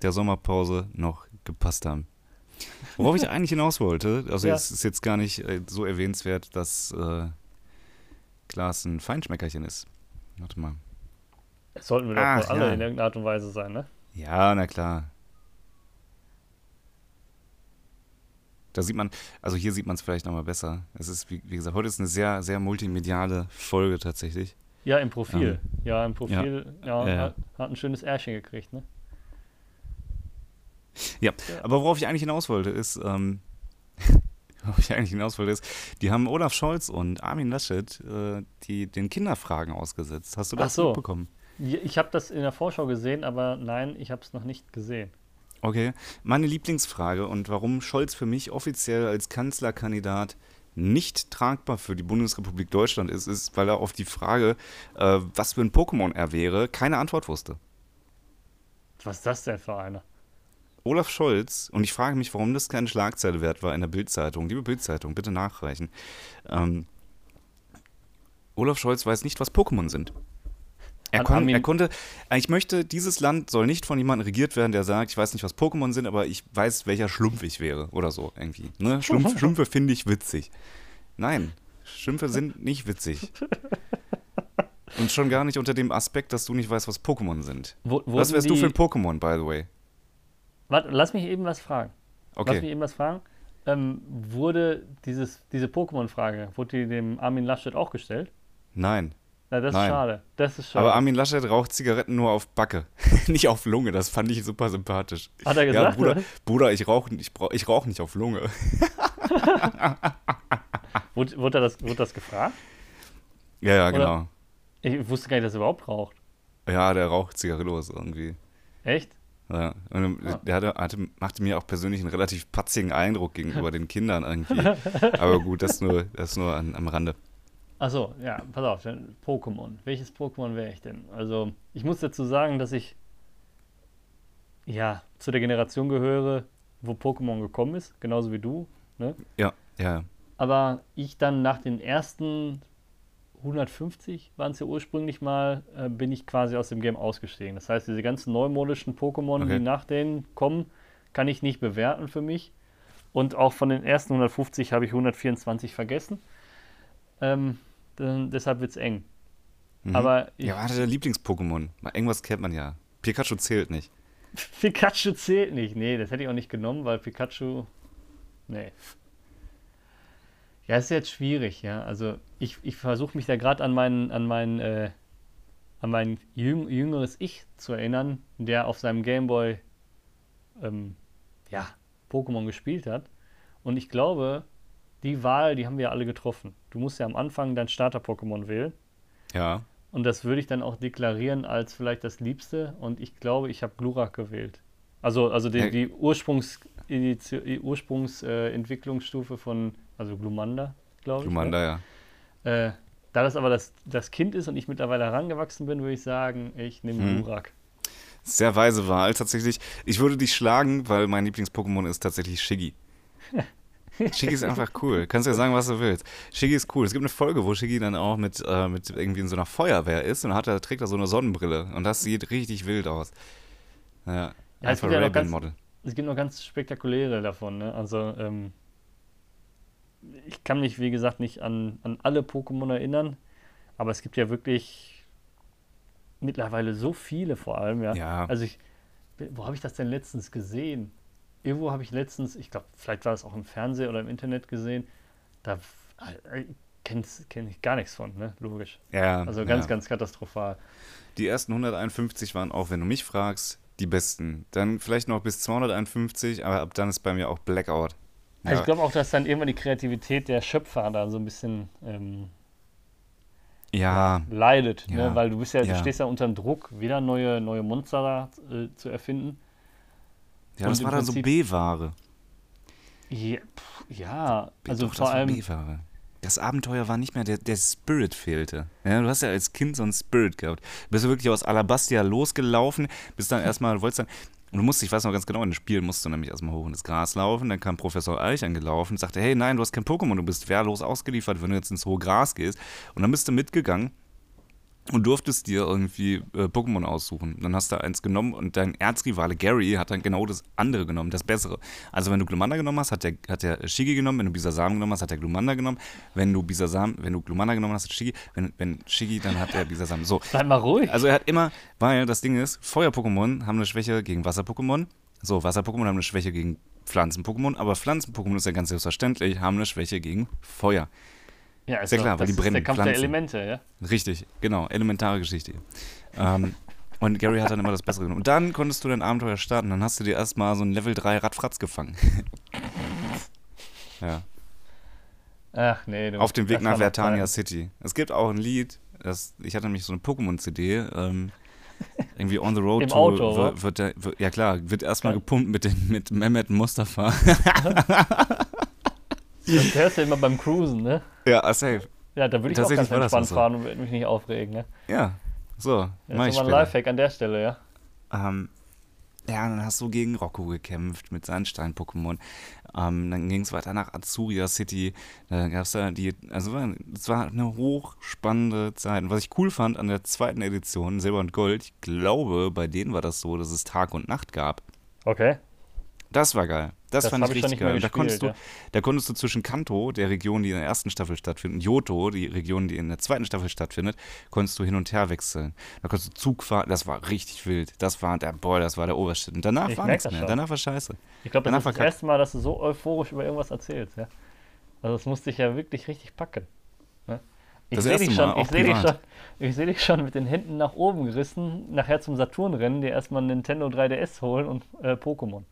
S2: der Sommerpause noch gepasst haben. Worauf ich eigentlich hinaus wollte, also
S1: Ja.
S2: es ist jetzt gar nicht äh, so erwähnenswert, dass äh, Glas ein Feinschmeckerchen ist. Warte mal.
S1: Das sollten wir doch
S2: Ach,
S1: alle
S2: ja.
S1: in irgendeiner Art und Weise sein, ne?
S2: Ja, na klar. Da sieht man, also hier sieht man es vielleicht nochmal besser. Es ist, wie, wie gesagt, heute ist eine sehr, sehr multimediale Folge tatsächlich.
S1: Ja, im Profil. ja, im Profil, ja,
S2: Ja, ja.
S1: Hat, hat ein schönes Ärschchen gekriegt, ne?
S2: Ja,
S1: Ja.
S2: aber worauf ich eigentlich hinaus wollte, ist, ähm, worauf ich eigentlich hinaus wollte, ist, die haben Olaf Scholz und Armin Laschet äh, die, den Kinderfragen ausgesetzt. Hast du
S1: Ach
S2: das
S1: so.
S2: mitbekommen?
S1: Ich habe das in der Vorschau gesehen, aber nein, ich habe es noch nicht gesehen.
S2: Okay. Meine Lieblingsfrage und warum Scholz für mich offiziell als Kanzlerkandidat nicht tragbar für die Bundesrepublik Deutschland ist, ist, weil er auf die Frage, äh, was für ein Pokémon er wäre, keine Antwort wusste.
S1: Was ist das denn für einer?
S2: Olaf Scholz, und ich frage mich, warum das keine Schlagzeile wert war in der Bildzeitung. Liebe Bildzeitung, bitte nachreichen. Ähm, Olaf Scholz weiß nicht, was Pokémon sind. Er, kon, er konnte, ich möchte, dieses Land soll nicht von jemandem regiert werden, der sagt, ich weiß nicht, was Pokémon sind, aber ich weiß, welcher Schlumpf ich wäre oder so irgendwie. Ne? Schlumpf, Schlümpfe finde ich witzig. Nein, Schlümpfe sind nicht witzig. Und schon gar nicht unter dem Aspekt, dass du nicht weißt, was Pokémon sind.
S1: Wo,
S2: Was wärst du für ein Pokémon, by the way?
S1: Warte, lass mich eben was fragen. Lass mich
S2: Okay.
S1: eben was fragen. Ähm, wurde dieses, diese Pokémon-Frage, wurde die dem Armin Laschet auch gestellt?
S2: Nein.
S1: Na, das
S2: Nein.
S1: ist schade. Das ist schade.
S2: Aber Armin Laschet raucht Zigaretten nur auf Backe, nicht auf Lunge. Das fand ich super sympathisch.
S1: Hat er gesagt?
S2: ja, Bruder,
S1: oder?
S2: Bruder ich rauche ich, ich rauch nicht auf Lunge.
S1: Wurde, wurde, das, wurde das gefragt?
S2: Ja, ja,
S1: Oder-
S2: genau.
S1: Ich wusste gar nicht, dass er überhaupt raucht.
S2: Ja, der raucht Zigarillos irgendwie.
S1: Echt?
S2: Ja. Und
S1: Ah.
S2: der hatte, hatte, machte mir auch persönlich einen relativ patzigen Eindruck gegenüber den Kindern irgendwie. Aber gut, das nur, das nur an, am Rande.
S1: Achso, ja, pass auf, dann Pokémon. Welches Pokémon wäre ich denn? Also, ich muss dazu sagen, dass ich ja zu der Generation gehöre, wo Pokémon gekommen ist, genauso wie du. Ne?
S2: Ja, ja.
S1: Aber ich dann nach den ersten 150 waren es ja ursprünglich mal, äh, bin ich quasi aus dem Game ausgestiegen. Das heißt, diese ganzen neumodischen Pokémon,
S2: Okay.
S1: die nach denen kommen, kann ich nicht bewerten für mich. Und auch von den ersten 150 habe ich 124 vergessen. Ähm, dann, deshalb wird es eng.
S2: Mhm.
S1: Aber ich,
S2: ja, warte, der Lieblings-Pokémon. Irgendwas kennt man ja. Pikachu zählt nicht.
S1: Pikachu zählt nicht. Nee, das hätte ich auch nicht genommen, weil Pikachu. Nee. Ja, ist jetzt schwierig, ja. Also ich, ich versuche mich da gerade an meinen, an meinen, äh, an mein jüng, jüngeres Ich zu erinnern, der auf seinem Gameboy ähm, ja, Pokémon gespielt hat. Und ich glaube, die Wahl, die haben wir alle getroffen. Du musst ja am Anfang dein Starter-Pokémon wählen.
S2: Ja.
S1: Und das würde ich dann auch deklarieren als vielleicht das Liebste. Und ich glaube, ich habe Glurak gewählt. Also, also die,
S2: Ja.
S1: die Ursprungs, die Ursprungs äh, Entwicklungsstufe von, also Glumanda, glaube ich.
S2: Glumanda, ja.
S1: Ne? Äh, da das aber das, das Kind ist und ich mittlerweile herangewachsen bin, würde ich sagen, ich nehme
S2: Hm.
S1: Glurak.
S2: Sehr weise Wahl, tatsächlich. Ich würde dich schlagen, weil mein Lieblings-Pokémon ist tatsächlich Shiggy. Shiggy ist einfach cool. Kannst ja sagen, was du willst. Shiggy ist cool. Es gibt eine Folge, wo Shiggy dann auch mit, äh, mit irgendwie in so einer Feuerwehr ist und hat, er trägt da so eine Sonnenbrille. Und das sieht richtig wild aus. Ja,
S1: es
S2: einfach
S1: gibt ja noch ganz-
S2: Ray-Ban-Model.
S1: Es gibt noch ganz spektakuläre davon, ne? Also, ähm, ich kann mich, wie gesagt, nicht an, an alle Pokémon erinnern, aber es gibt ja wirklich mittlerweile so viele vor allem, ja.
S2: Ja.
S1: Also ich, wo habe ich das denn letztens gesehen? Irgendwo habe ich letztens, ich glaube, vielleicht war es auch im Fernsehen oder im Internet gesehen, da äh, kenne kenn ich gar nichts von, ne? Logisch.
S2: Ja,
S1: Also ganz,
S2: ja.
S1: ganz katastrophal.
S2: Die ersten 151 waren auch, wenn du mich fragst, die besten. Dann vielleicht noch bis 251, aber ab dann ist bei mir auch Blackout.
S1: Also
S2: Ja.
S1: ich glaube auch, dass dann irgendwann die Kreativität der Schöpfer da so ein bisschen ähm,
S2: Ja,
S1: leidet,
S2: Ja.
S1: ne? weil du bist ja,
S2: Ja.
S1: du stehst ja unter dem Druck, wieder neue, neue Monster da, äh, zu erfinden.
S2: Ja, das
S1: Und
S2: war dann so B-Ware.
S1: Ja, ja also
S2: Doch,
S1: vor
S2: das
S1: allem,
S2: B-Ware. Das Abenteuer war nicht mehr, der, der Spirit fehlte. Ja, du hast ja als Kind so einen Spirit gehabt. Bist du wirklich aus Alabastia losgelaufen, bist dann erstmal, wolltest dann, und du musst, ich weiß noch ganz genau, in dem Spiel musst du nämlich erstmal hoch in das Gras laufen, dann kam Professor Eich angelaufen und sagte, hey, nein, du hast kein Pokémon, du bist wehrlos ausgeliefert, wenn du jetzt ins hohe Gras gehst. Und dann bist du mitgegangen und durftest dir irgendwie äh, Pokémon aussuchen. Dann hast du eins genommen und dein Erzrivale Gary hat dann genau das andere genommen, das bessere. Also wenn du Glumanda genommen hast, hat der, hat der Shigi genommen, wenn du Bisasam genommen hast, hat der Glumanda genommen. Wenn du Bisasam, wenn du Glumanda genommen hast, hat Shigi, wenn, wenn Shigi, dann hat der Bisasam. So.
S1: bleib mal ruhig.
S2: Also er hat immer, weil das Ding ist, Feuer-Pokémon haben eine Schwäche gegen Wasser-Pokémon. So, Wasser-Pokémon haben eine Schwäche gegen Pflanzen-Pokémon, aber Pflanzen-Pokémon ist ja ganz selbstverständlich, haben eine Schwäche gegen Feuer.
S1: Ja, ist
S2: sehr klar, weil
S1: das
S2: die
S1: ist der
S2: brennen
S1: Kampf der
S2: Pflanzen.
S1: Elemente, ja.
S2: Richtig, genau, elementare Geschichte. ähm, und Gary hat dann immer das Bessere genommen. Und dann konntest du dein Abenteuer starten. Dann hast du dir erstmal so ein Level 3 Radfratz gefangen. ja.
S1: Ach nee, du,
S2: Auf dem Weg nach Vertania. City. Es gibt auch ein Lied, das, ich hatte nämlich so eine Pokémon-CD, ähm, irgendwie On the Road
S1: Im
S2: to.
S1: Auto,
S2: wird, wird, der- wird, ja klar, wird erstmal
S1: Geil.
S2: gepumpt mit, den, mit Mehmet Mustafa.
S1: Das hörst du immer beim Cruisen, ne?
S2: ja, ah, safe.
S1: Ja, da würde ich auch ganz
S2: das
S1: entspannt
S2: so.
S1: fahren und würde mich nicht aufregen, ne?
S2: Ja, so,
S1: Das
S2: mach ich
S1: ist immer ein. Lifehack an der Stelle, ja.
S2: Ähm, ja, dann hast du gegen Rocco gekämpft mit seinen Stein-Pokémon. Ähm, dann ging es weiter nach Azuria City. Da gab es da die, also es war eine hochspannende Zeit. Und was ich cool fand an der zweiten Edition, Silber und Gold, ich glaube, bei denen war das so, dass es Tag und Nacht gab.
S1: Okay.
S2: Das war geil. Das,
S1: Das
S2: fand ich richtig geil. Da konntest, du,
S1: gespielt,
S2: da konntest du zwischen Kanto, der Region, die in der ersten Staffel stattfindet, und Johto, die Region, die in der zweiten Staffel stattfindet, konntest du hin und her wechseln. Da konntest du Zug fahren. Das war richtig wild. Das war der, boah, das war der Oberschnitt. Und danach
S1: Ich
S2: war nichts mehr.
S1: schon.
S2: Danach war scheiße.
S1: Ich glaube, das
S2: Danach
S1: ist das erste Mal, dass du so euphorisch über irgendwas erzählst, ja. Also das musste ich ja wirklich richtig packen. Ne? Ich sehe dich, schon, ich seh dich, schon,
S2: privat.
S1: ich seh dich schon mit den Händen nach oben gerissen, nachher zum Saturn rennen, dir erstmal ein Nintendo 3DS holen und äh, Pokémon.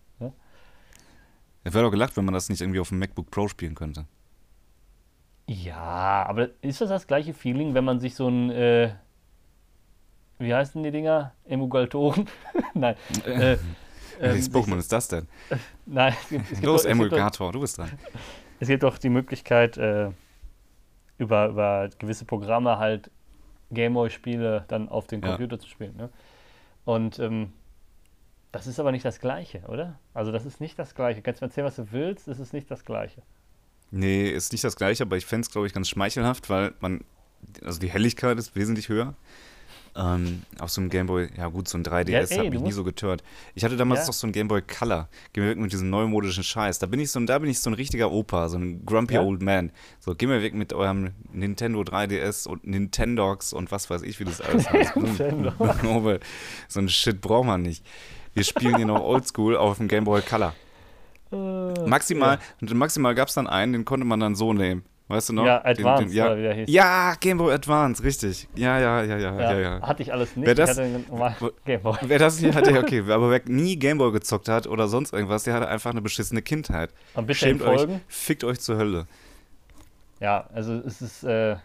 S2: Es wäre doch gelacht, wenn man das nicht irgendwie auf dem MacBook Pro spielen könnte.
S1: Ja, aber ist das das gleiche Feeling, wenn man sich so ein, äh, wie heißen die Dinger? Emulgatoren? Nein. Äh, ähm,
S2: Welches
S1: sich-
S2: Pokémon ist das denn?
S1: Nein, es gibt, es gibt,
S2: Los,
S1: doch, gibt doch,
S2: Emulgator, du bist dran.
S1: es gibt doch die Möglichkeit, äh, über, über gewisse Programme halt Gameboy-Spiele dann auf den
S2: Ja.
S1: Computer zu spielen. Ne? Und ähm, das ist aber nicht das Gleiche, oder? Also das ist nicht das Gleiche. Kannst du mir erzählen, was du willst, es ist nicht das Gleiche.
S2: Nee, ist nicht das gleiche, aber ich fände es, glaube ich, ganz schmeichelhaft, weil man, also die Helligkeit ist wesentlich höher. Ähm, auf so einem Gameboy, ja gut, so ein 3DS
S1: Ja,
S2: hat mich nie so getört. Ich hatte damals
S1: Ja.
S2: doch so ein Gameboy Color. Geh mir weg mit diesem neumodischen Scheiß. Da bin ich so, ein- da bin ich so ein richtiger Opa, so ein grumpy
S1: Ja.
S2: old man. So, geh mir weg mit eurem Nintendo 3DS und Nintendox und was weiß ich, wie das alles heißt. So ein Shit braucht man nicht. Wir spielen hier noch Oldschool auf dem Gameboy Color. Maximal, und maximal gab es dann einen, den konnte man dann so nehmen. Weißt du noch?
S1: Ja,
S2: Den-
S1: Advance,
S2: den, ja,
S1: oder wie der hieß.
S2: ja, Game Boy Advance, richtig. Ja, ja, ja, ja,
S1: Ja,
S2: ja, ja.
S1: Hatte ich alles nicht.
S2: Wer das-. Wer das hier hatte, okay, aber wer nie Gameboy gezockt hat oder sonst irgendwas, der hatte einfach eine beschissene Kindheit.
S1: Und bitte
S2: Schämt
S1: in
S2: euch,
S1: Folgen.
S2: fickt euch zur Hölle.
S1: Ja, also es ist, äh,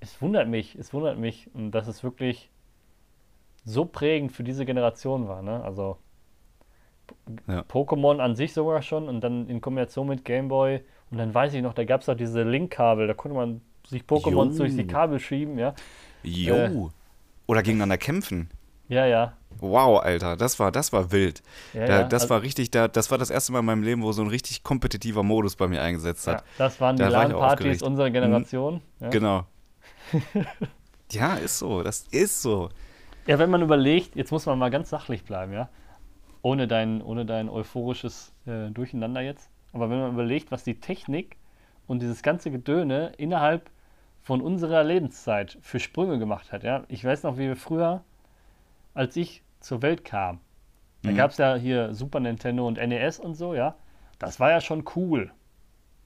S1: es wundert mich, es wundert mich, dass es wirklich so prägend für diese Generation war, ne? Also
S2: Ja.
S1: Pokémon an sich sogar schon und dann in Kombination mit Game Boy und dann weiß ich noch, da gab es auch diese Link-Kabel, da konnte man sich Pokémon durch die Kabel schieben, ja.
S2: Jo.
S1: Äh.
S2: Oder gegeneinander kämpfen.
S1: Ja, ja.
S2: Wow, Alter, das war, das war wild.
S1: ja,
S2: da,
S1: ja.
S2: das
S1: also,
S2: war richtig, da, das war das erste Mal in meinem Leben, wo so ein richtig kompetitiver Modus bei mir eingesetzt
S1: ja,
S2: hat.
S1: das waren die
S2: Da war
S1: LAN-Partys
S2: aufgeregt.
S1: unserer Generation. Ja.
S2: Genau. ja, ist so, das ist so.
S1: Ja, wenn man überlegt, jetzt muss man mal ganz sachlich bleiben, ja. Ohne dein, ohne dein euphorisches äh, Durcheinander jetzt. aber wenn man überlegt, was die Technik und dieses ganze Gedöne innerhalb von unserer Lebenszeit für Sprünge gemacht hat, ja. Ich weiß noch, wie wir früher, als ich zur Welt kam, da
S2: Mhm.
S1: gab es ja hier Super Nintendo und NES und so, ja. Das war ja schon cool.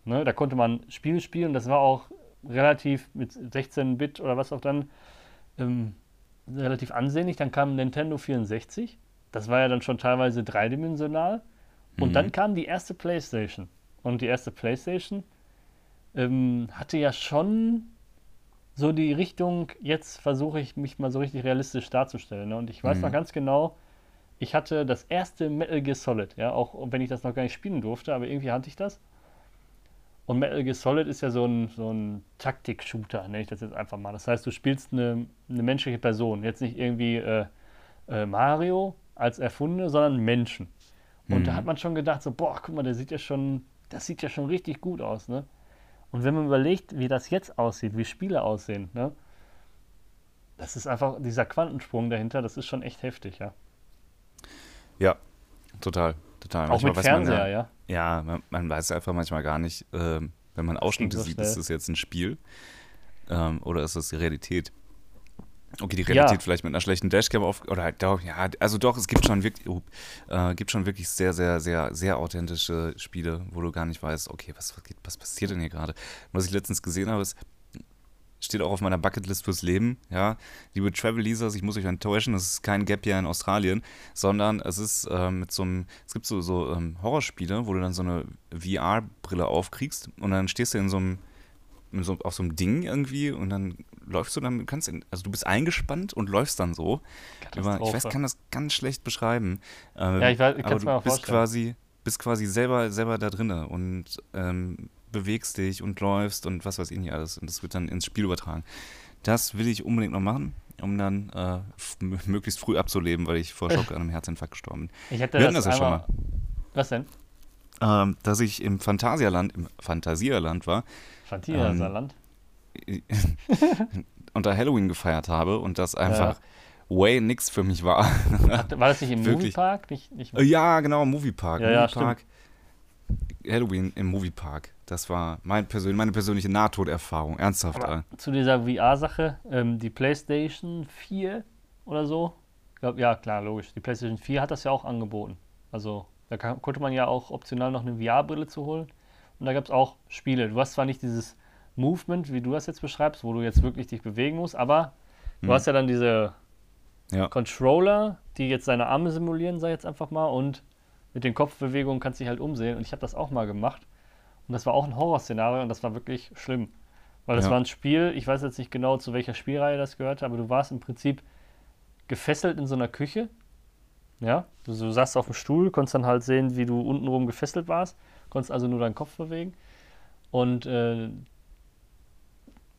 S1: Ne? Da konnte man Spiele spielen, das war auch relativ mit 16-Bit oder was auch dann ähm, relativ ansehnlich. Dann kam Nintendo 64, das war ja dann schon teilweise dreidimensional. Und
S2: Mhm.
S1: dann kam die erste PlayStation. Und die erste PlayStation ähm, hatte ja schon so die Richtung, jetzt versuche ich mich mal so richtig realistisch darzustellen. Ne? Und ich weiß
S2: Mhm.
S1: noch ganz genau, ich hatte das erste Metal Gear Solid, ja, auch wenn ich das noch gar nicht spielen durfte, aber irgendwie hatte ich das. Und Metal Gear Solid ist ja so ein, so ein Taktik-Shooter, nenne ich das jetzt einfach mal. Das heißt, du spielst eine, eine menschliche Person, jetzt nicht irgendwie äh, äh, Mario als Erfundene, sondern Menschen. Und da
S2: Mhm.
S1: hat man schon gedacht, so, boah, guck mal, der sieht ja schon, das sieht ja schon richtig gut aus, ne? Und wenn man überlegt, wie das jetzt aussieht, wie Spiele aussehen, ne? Das ist einfach, dieser Quantensprung dahinter, das ist schon echt heftig, ja.
S2: Ja, total. Total.
S1: Auch mit
S2: weiß man
S1: Fernseher, ja.
S2: Ja, man, man weiß einfach manchmal gar nicht, ähm, wenn man Ausschnitte
S1: so
S2: sieht,
S1: schnell.
S2: ist das jetzt ein Spiel ähm, oder ist das die Realität? Okay, die
S1: Ja.
S2: Realität vielleicht mit einer schlechten Dashcam auf oder halt doch, ja, also doch, es gibt schon wirklich, oh, äh, gibt schon wirklich sehr, sehr, sehr, sehr authentische Spiele, wo du gar nicht weißt, okay, was, was, was passiert denn hier gerade? Was ich letztens gesehen habe, ist, steht auch auf meiner Bucketlist fürs Leben, ja. Liebe Travel-Leasers, ich muss euch enttäuschen, es ist kein Gap Year in Australien, sondern es ist ähm, mit so einem, es gibt so, so ähm, Horrorspiele, wo du dann so eine VR-Brille aufkriegst und dann stehst du in so einem, in so, auf so einem Ding irgendwie und dann läufst du dann, kannst, in, also du bist eingespannt und läufst dann so. Über, ich weiß, kann das ganz schlecht beschreiben. Ähm,
S1: Ja, ich weiß- ich
S2: aber
S1: kann's mir
S2: du
S1: auch
S2: bist
S1: vorstellen.
S2: quasi, bist quasi selber, selber da drinne und ähm, bewegst dich und läufst und was weiß ich nicht alles. Und das wird dann ins Spiel übertragen. Das will ich unbedingt noch machen, um dann äh, möglichst früh abzuleben, weil ich vor Schock an einem Herzinfarkt gestorben bin.
S1: Ich hätte
S2: Wir hatten
S1: das,
S2: das ja schon
S1: einmal, Was denn?
S2: Ähm, dass ich im Phantasialand, im Phantasialand war,
S1: Fantasia-Saarland?
S2: unter Halloween gefeiert habe und das einfach way nix für mich war.
S1: War das nicht im. Moviepark? Nicht, nicht
S2: Äh, ja, genau, Moviepark.
S1: Ja, ja,
S2: Moviepark. Halloween im Moviepark. Das war mein persön meine persönliche Nahtoderfahrung. Ernsthaft.
S1: Aber zu dieser VR-Sache, ähm, die PlayStation 4 oder so, glaub, ja klar, logisch, die PlayStation 4 hat das ja auch angeboten. Also da kann, konnte man ja auch optional noch eine VR-Brille zu holen. Und da gab es auch Spiele. Du hast zwar nicht dieses Movement, wie du das jetzt beschreibst, wo du jetzt wirklich dich bewegen musst, aber du
S2: Mhm.
S1: hast ja dann diese
S2: Ja.
S1: Controller, die jetzt seine Arme simulieren, sag ich jetzt einfach mal, und mit den Kopfbewegungen kannst du dich halt umsehen. Und ich habe das auch mal gemacht. Und das war auch ein Horrorszenario und das war wirklich schlimm. Weil das
S2: Ja.
S1: war ein Spiel, ich weiß jetzt nicht genau, zu welcher Spielreihe das gehörte, aber du warst im Prinzip gefesselt in so einer Küche. Ja, du, du saßt auf dem Stuhl, konntest dann halt sehen, wie du untenrum gefesselt warst, konntest also nur deinen Kopf bewegen. Und äh,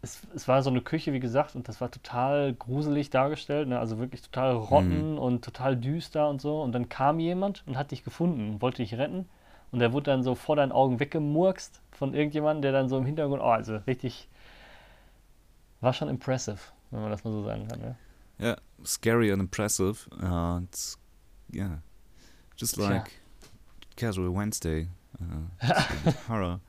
S1: es, es war so eine Küche, wie gesagt, und das war total gruselig dargestellt, ne? also wirklich total rotten und total düster und so. Und dann kam jemand und hat dich gefunden und wollte dich retten. Und der wurde dann so vor deinen Augen weggemurkst von irgendjemandem, der dann so im Hintergrund, oh, also richtig, war schon impressive, wenn man das mal so sagen kann. Ja?
S2: ja, scary and impressive. Uh, it's, yeah, just
S1: Tja.
S2: like casual Wednesday. Uh, horror.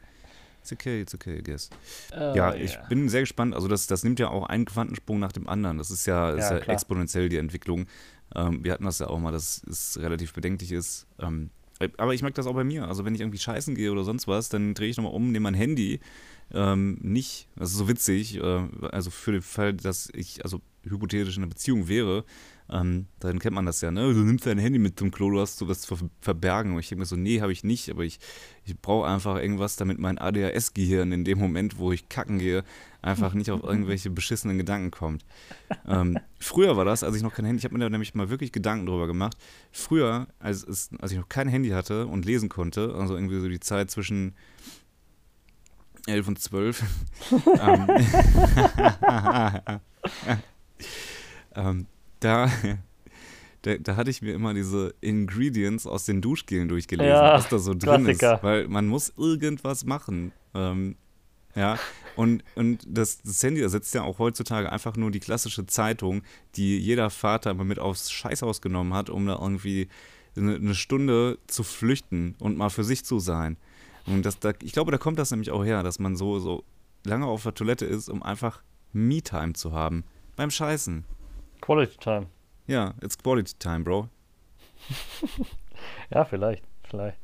S2: It's okay, it's okay, I guess.
S1: Oh,
S2: Ja, ich
S1: yeah.
S2: bin sehr gespannt. Also das, das nimmt ja auch einen Quantensprung nach dem anderen. Das ist ja, ist
S1: Ja,
S2: ja exponentiell die Entwicklung. Ähm, wir hatten das ja auch mal, dass es relativ bedenklich ist. Ähm, aber ich merke das auch bei mir. Also wenn ich irgendwie scheißen gehe oder sonst was, dann drehe ich nochmal um, nehme mein Handy. Ähm, nicht, das ist so witzig, äh, also für den Fall, dass ich also hypothetisch in einer Beziehung wäre, ähm, dann kennt man das ja, ne? Du nimmst dein Handy mit zum Klo, du hast sowas zu ver verbergen. Und ich denke mir so, nee, habe ich nicht, aber ich, ich brauche einfach irgendwas, damit mein ADHS-Gehirn in dem Moment, wo ich kacken gehe, einfach nicht auf irgendwelche beschissenen Gedanken kommt. Ähm, früher war das, als ich noch kein Handy, ich habe mir da nämlich mal wirklich Gedanken drüber gemacht. Früher, als, als ich noch kein Handy hatte und lesen konnte, also irgendwie so die Zeit zwischen 11 und 12, ähm, ähm, da, da, da hatte ich mir immer diese Ingredients aus den Duschgelen durchgelesen,
S1: Ja,
S2: was da so drin
S1: Klassiker.
S2: ist, weil man muss irgendwas machen. Ähm, ja, und, und das, das Handy ersetzt ja auch heutzutage einfach nur die klassische Zeitung, die jeder Vater immer mit aufs Scheißhaus genommen hat, um da irgendwie eine, eine Stunde zu flüchten und mal für sich zu sein. Und das, da, ich glaube, da kommt das nämlich auch her, dass man so, so lange auf der Toilette ist, um einfach Me-Time zu haben. Beim Scheißen.
S1: Quality Time.
S2: Ja, it's Quality Time, Bro.
S1: Ja, vielleicht, vielleicht.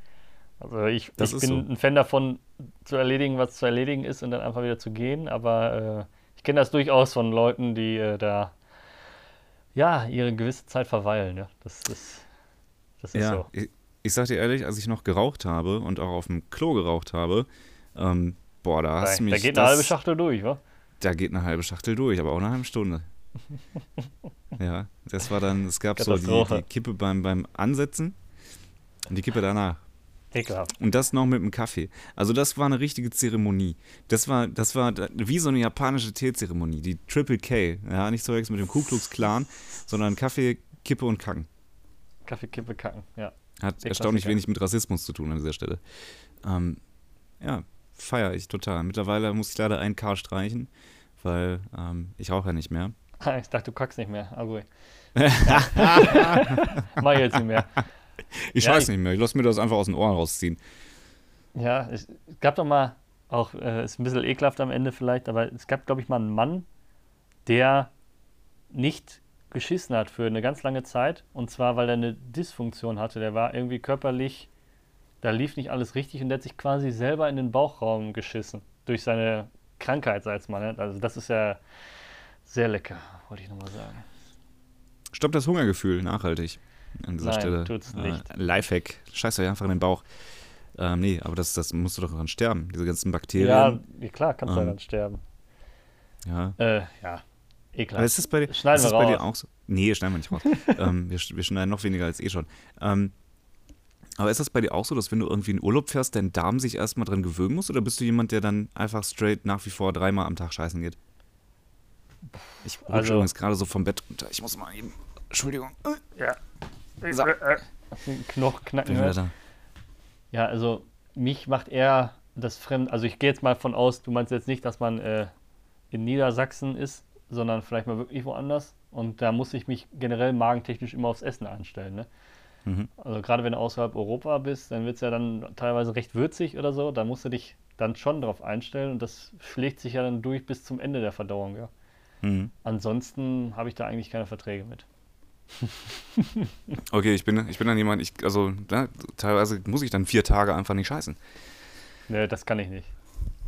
S1: Also ich,
S2: Das
S1: ich bin
S2: so.
S1: ein Fan davon, zu erledigen, was zu erledigen ist und dann einfach wieder zu gehen. Aber äh, ich kenne das durchaus von Leuten, die äh, da ja ihre gewisse Zeit verweilen. Ja, das ist das ist
S2: Ja,
S1: so.
S2: ich, ich sag dir ehrlich, als ich noch geraucht habe und auch auf dem Klo geraucht habe, ähm, boah, da hast
S1: Da,
S2: du mich.
S1: da geht
S2: das,
S1: eine halbe Schachtel durch, wa?
S2: Da geht eine halbe Schachtel durch, aber auch eine halbe Stunde. ja, das war dann, es gab so die, die Kippe beim, beim Ansetzen und die Kippe danach.
S1: Ekelhaft.
S2: Und das noch mit dem Kaffee. Also das war eine richtige Zeremonie. Das war, das war wie so eine japanische Teezeremonie, die Triple K. Ja, nicht so mit dem Ku Klux Klan, sondern Kaffee, Kippe und Kacken.
S1: Kaffee, Kippe, Kacken, ja.
S2: Hat erstaunlich wenig mit Rassismus zu tun an dieser Stelle. Ähm, ja, feiere ich total. Mittlerweile muss ich leider ein K streichen, weil ähm, ich rauche ja nicht mehr.
S1: Ich dachte, du kackst nicht mehr. Aber gut. Mach ich jetzt nicht mehr.
S2: Ich
S1: Ja,
S2: weiß
S1: ich-
S2: nicht mehr. Ich lasse mir das einfach aus den Ohren rausziehen.
S1: Ja, es gab doch mal, auch äh, ist ein bisschen ekelhaft am Ende vielleicht, aber es gab, glaube ich, mal einen Mann, der nicht geschissen hat für eine ganz lange Zeit. Und zwar, weil er eine Dysfunktion hatte. Der war irgendwie körperlich, da lief nicht alles richtig und der hat sich quasi selber in den Bauchraum geschissen. Durch seine Krankheit, sag ich mal. Ne? Also, das ist ja sehr lecker, wollte ich nochmal sagen.
S2: Stoppt das Hungergefühl nachhaltig an dieser
S1: Nein,
S2: Stelle.
S1: tut's
S2: Äh,
S1: nicht.
S2: Lifehack. Scheiß euch einfach in den Bauch. Ähm, nee, aber das, das musst du doch dran sterben. Diese ganzen Bakterien.
S1: ja, klar, kannst du
S2: Ähm,
S1: daran sterben.
S2: Ja.
S1: Äh, ja,
S2: Aber
S1: ekelhaft.
S2: ist das bei dir,
S1: Schneiden
S2: ist das
S1: wir
S2: bei dir auch so? Nee, schneiden wir nicht raus. ähm, wir, wir schneiden noch weniger als eh schon. Ähm, aber ist das bei dir auch so, dass wenn du irgendwie in Urlaub fährst, dein Darm sich erstmal dran gewöhnen muss? Oder bist du jemand, der dann einfach straight nach wie vor dreimal am Tag scheißen geht? Ich rutsche
S1: Also-
S2: übrigens gerade so vom Bett runter. Ich muss mal eben. Entschuldigung.
S1: Ja.
S2: So.
S1: Äh, Knoch knacken.
S2: Bin wieder
S1: hört.
S2: da.
S1: Ja, also mich macht eher das Fremd. Also ich gehe jetzt mal von aus, du meinst jetzt nicht, dass man äh, in Niedersachsen ist, sondern vielleicht mal wirklich woanders. Und da muss ich mich generell magentechnisch immer aufs Essen einstellen. Ne?
S2: Mhm.
S1: Also gerade wenn du außerhalb Europa bist, dann wird es ja dann teilweise recht würzig oder so. Da musst du dich dann schon darauf einstellen und das schlägt sich ja dann durch bis zum Ende der Verdauung. Ja.
S2: Mhm.
S1: Ansonsten habe ich da eigentlich keine Verträge mit.
S2: Okay, ich bin, ich bin dann jemand, ich, also da, teilweise muss ich dann vier Tage einfach nicht scheißen.
S1: Ne, das kann ich nicht.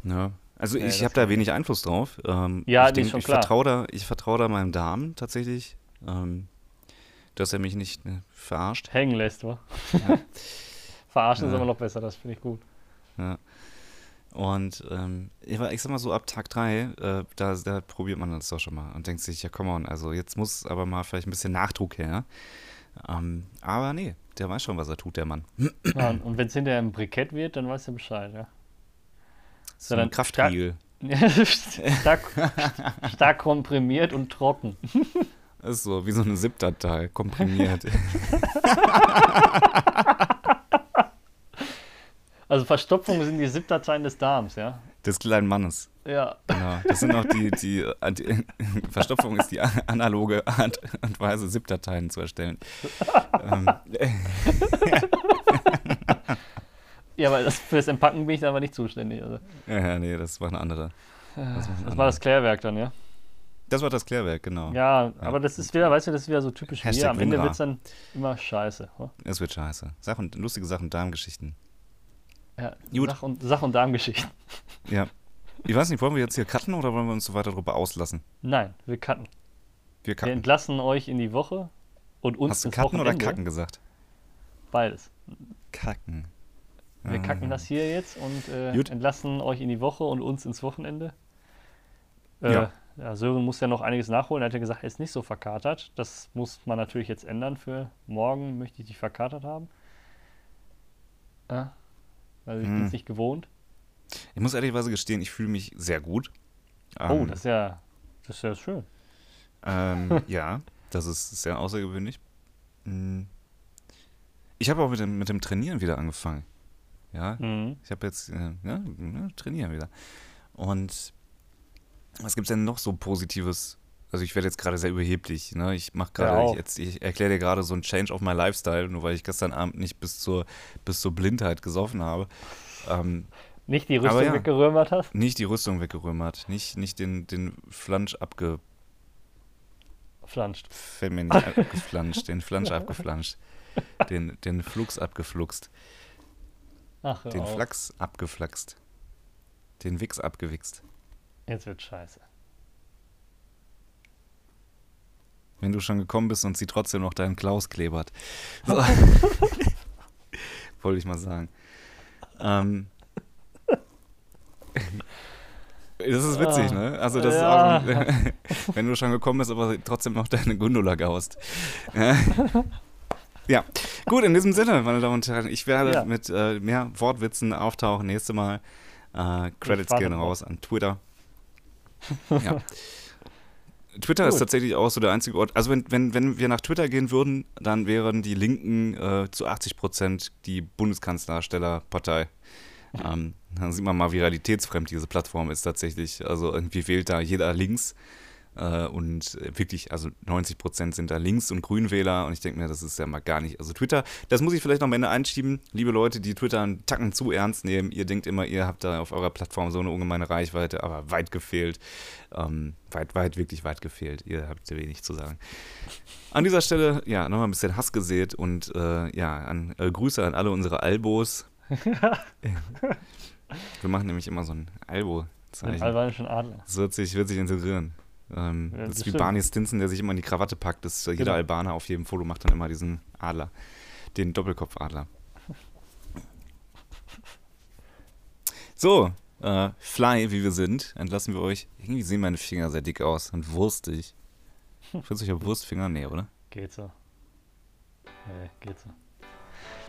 S2: Ja. Also ich habe da wenig Einfluss drauf. Ähm,
S1: Ja,
S2: ich
S1: ist schon
S2: ich
S1: klar.
S2: vertraue da, ich vertraue da meinem Darm tatsächlich, ähm, dass er mich nicht ne, verarscht.
S1: Hängen lässt, wa?
S2: Ja.
S1: Verarschen ist
S2: Ja.
S1: immer noch besser, das finde ich gut.
S2: Ja. Und ähm, ich ich sag mal so, ab Tag 3, äh, da, da probiert man das doch schon mal und denkt sich, ja, come on, also jetzt muss aber mal vielleicht ein bisschen Nachdruck her. Ähm, aber nee, der weiß schon, was er tut, der Mann.
S1: Ja, und wenn es hinterher ein Brikett wird, dann weißt du Bescheid, ja.
S2: So ein Kraftriegel.
S1: stark, stark komprimiert und trocken.
S2: Das ist so wie so eine ZIP-Datei, komprimiert.
S1: Also Verstopfung sind die ZIP-Dateien des Darms, ja.
S2: des kleinen Mannes.
S1: Ja.
S2: Genau. Das sind auch die, die, die Verstopfung ist die analoge Art und Weise, ZIP-Dateien zu erstellen. ähm,
S1: Ja, aber das, für das Entpacken bin ich da aber nicht zuständig. Also,
S2: ja, ja, nee, das war eine andere.
S1: das,
S2: eine
S1: war das Klärwerk dann, ja.
S2: Das war das Klärwerk, genau.
S1: Ja, aber das ist wieder, weißt du, das ist wieder so typisch
S2: Hashtag
S1: wir. Am Ende wird es dann immer scheiße. wa?
S2: Es wird scheiße. Sachen, lustige Sachen, Darmgeschichten.
S1: Ja,
S2: Gut.
S1: Sach- und, Sach- und Darmgeschichten.
S2: Ja. Ich weiß nicht, wollen wir jetzt hier cutten oder wollen wir uns so weiter darüber auslassen?
S1: Nein, wir cutten.
S2: Wir
S1: Wir
S2: cutten.
S1: entlassen euch in die Woche und uns
S2: Hast du cutten oder
S1: Wochenende.
S2: kacken gesagt?
S1: Beides.
S2: Kacken.
S1: Wir
S2: Ah.
S1: kacken das hier jetzt und äh, entlassen euch in die Woche und uns ins Wochenende. Äh,
S2: Ja.
S1: Ja. Sören muss ja noch einiges nachholen. Er hat ja gesagt, er ist nicht so verkatert. Das muss man natürlich jetzt ändern für morgen. Möchte ich dich verkatert haben. Ja. Also ich bin
S2: Hm.
S1: es nicht gewohnt.
S2: Ich muss ehrlicherweise gestehen, ich fühle mich sehr gut.
S1: Oh,
S2: Ähm,
S1: das ist ja, das ist ja schön.
S2: Ähm, ja, das ist sehr außergewöhnlich. Mm. Ich habe auch mit dem, mit dem Trainieren wieder angefangen. Ja,
S1: Mhm.
S2: ich habe jetzt, äh, ja, ne, trainieren wieder. Und was gibt es denn noch so Positives? Also ich werde jetzt gerade sehr überheblich. Ne? Ich mache
S1: Ja,
S2: gerade,
S1: auch.
S2: ich, ich erkläre dir gerade so ein Change of my Lifestyle, nur weil ich gestern Abend nicht bis zur, bis zur Blindheit gesoffen habe. Ähm,
S1: nicht die Rüstung
S2: ja,
S1: weggerömert hast?
S2: Nicht die Rüstung weggerömert. Nicht, nicht den, den Flansch abge...
S1: Flanscht.
S2: Nicht abgeflanscht. Den Flansch abgeflanscht. Den, den Flux abgefluxt.
S1: Ach,
S2: den
S1: auf.
S2: Flachs abgeflaxt. Den Wix abgewichst.
S1: Jetzt wird scheiße.
S2: Wenn du schon gekommen bist und sie trotzdem noch deinen Klaus klebert. So. Wollte ich mal sagen. Ähm. Das ist witzig, ne? Also das
S1: Ja.
S2: ist auch, wenn du schon gekommen bist, aber trotzdem noch deine Gundula gaust. Ja, gut, in diesem Sinne, meine Damen und Herren, ich werde
S1: Ja.
S2: mit äh, mehr Wortwitzen auftauchen nächste Mal. Äh, Credits
S1: drauf.
S2: raus an Twitter. Ja. Twitter ist
S1: Gut.
S2: tatsächlich auch so der einzige Ort. Also wenn, wenn, wenn wir nach Twitter gehen würden, dann wären die Linken äh, zu 80 Prozent die Bundeskanzlerstellerpartei. Ähm, dann sieht man mal, wie realitätsfremd diese Plattform ist tatsächlich. Also irgendwie wählt da jeder links. Äh, und wirklich, also 90 Prozent sind da Links- und Grünwähler. Und ich denke mir, das ist ja mal gar nicht. Also Twitter, das muss ich vielleicht noch am Ende einschieben. Liebe Leute, die Twitter einen Tacken zu ernst nehmen, ihr denkt immer, ihr habt da auf eurer Plattform so eine ungemeine Reichweite, aber weit gefehlt. Ähm, weit, weit, wirklich weit gefehlt. Ihr habt wenig zu sagen. An dieser Stelle, ja, nochmal ein bisschen Hass gesät und äh, ja, an, äh, Grüße an alle unsere Albos. Wir machen nämlich immer so ein
S1: Den
S2: Albo-Zeichen.
S1: albanischen Adler.
S2: Das wird sich, wird sich integrieren. Ähm,
S1: Ja,
S2: das ist wie. Barney Stinson, der sich immer in die Krawatte packt. Das, äh, jeder
S1: Genau.
S2: Albaner auf jedem Foto macht dann immer diesen Adler. Den Doppelkopfadler. So, äh, Fly, wie wir sind, entlassen wir euch. Irgendwie sehen meine Finger sehr dick aus und wurstig. Findest du, ich habe Wurstfinger? Nee, oder?
S1: Geht so. Nee, geht so.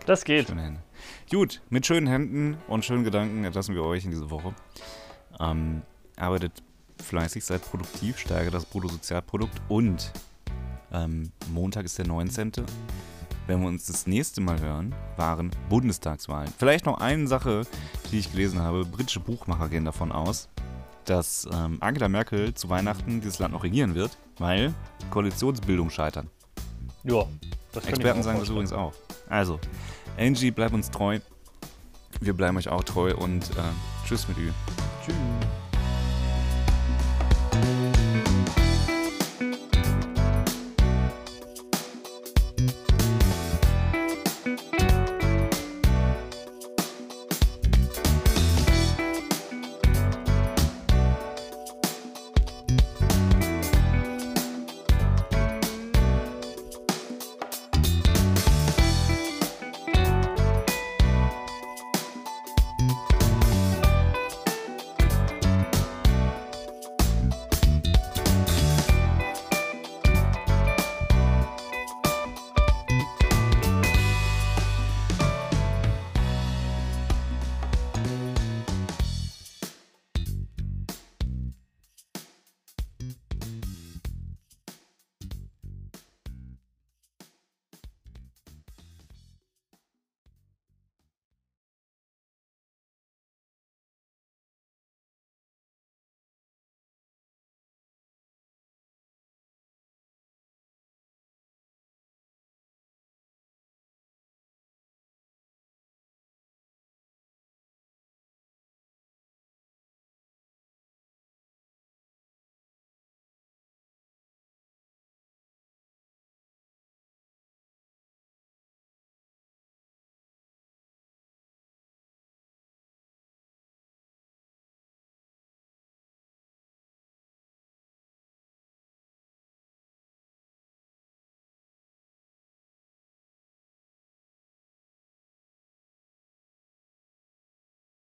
S1: Das geht.
S2: Schöne Hände. Gut, mit schönen Händen und schönen Gedanken entlassen wir euch in diese Woche. Ähm, arbeitet fleißig, seid produktiv, steigert das Bruttosozialprodukt und ähm, Montag ist der 19. Wenn wir uns das nächste Mal hören, waren Bundestagswahlen. Vielleicht noch eine Sache, die ich gelesen habe. Britische Buchmacher gehen davon aus, dass ähm, Angela Merkel zu Weihnachten dieses Land noch regieren wird, weil Koalitionsbildung scheitern.
S1: Ja. Das
S2: Experten sagen das übrigens auch. Also, Angie, bleib uns treu. Wir bleiben euch auch treu und äh, tschüss mit Ü.
S1: Tschüss.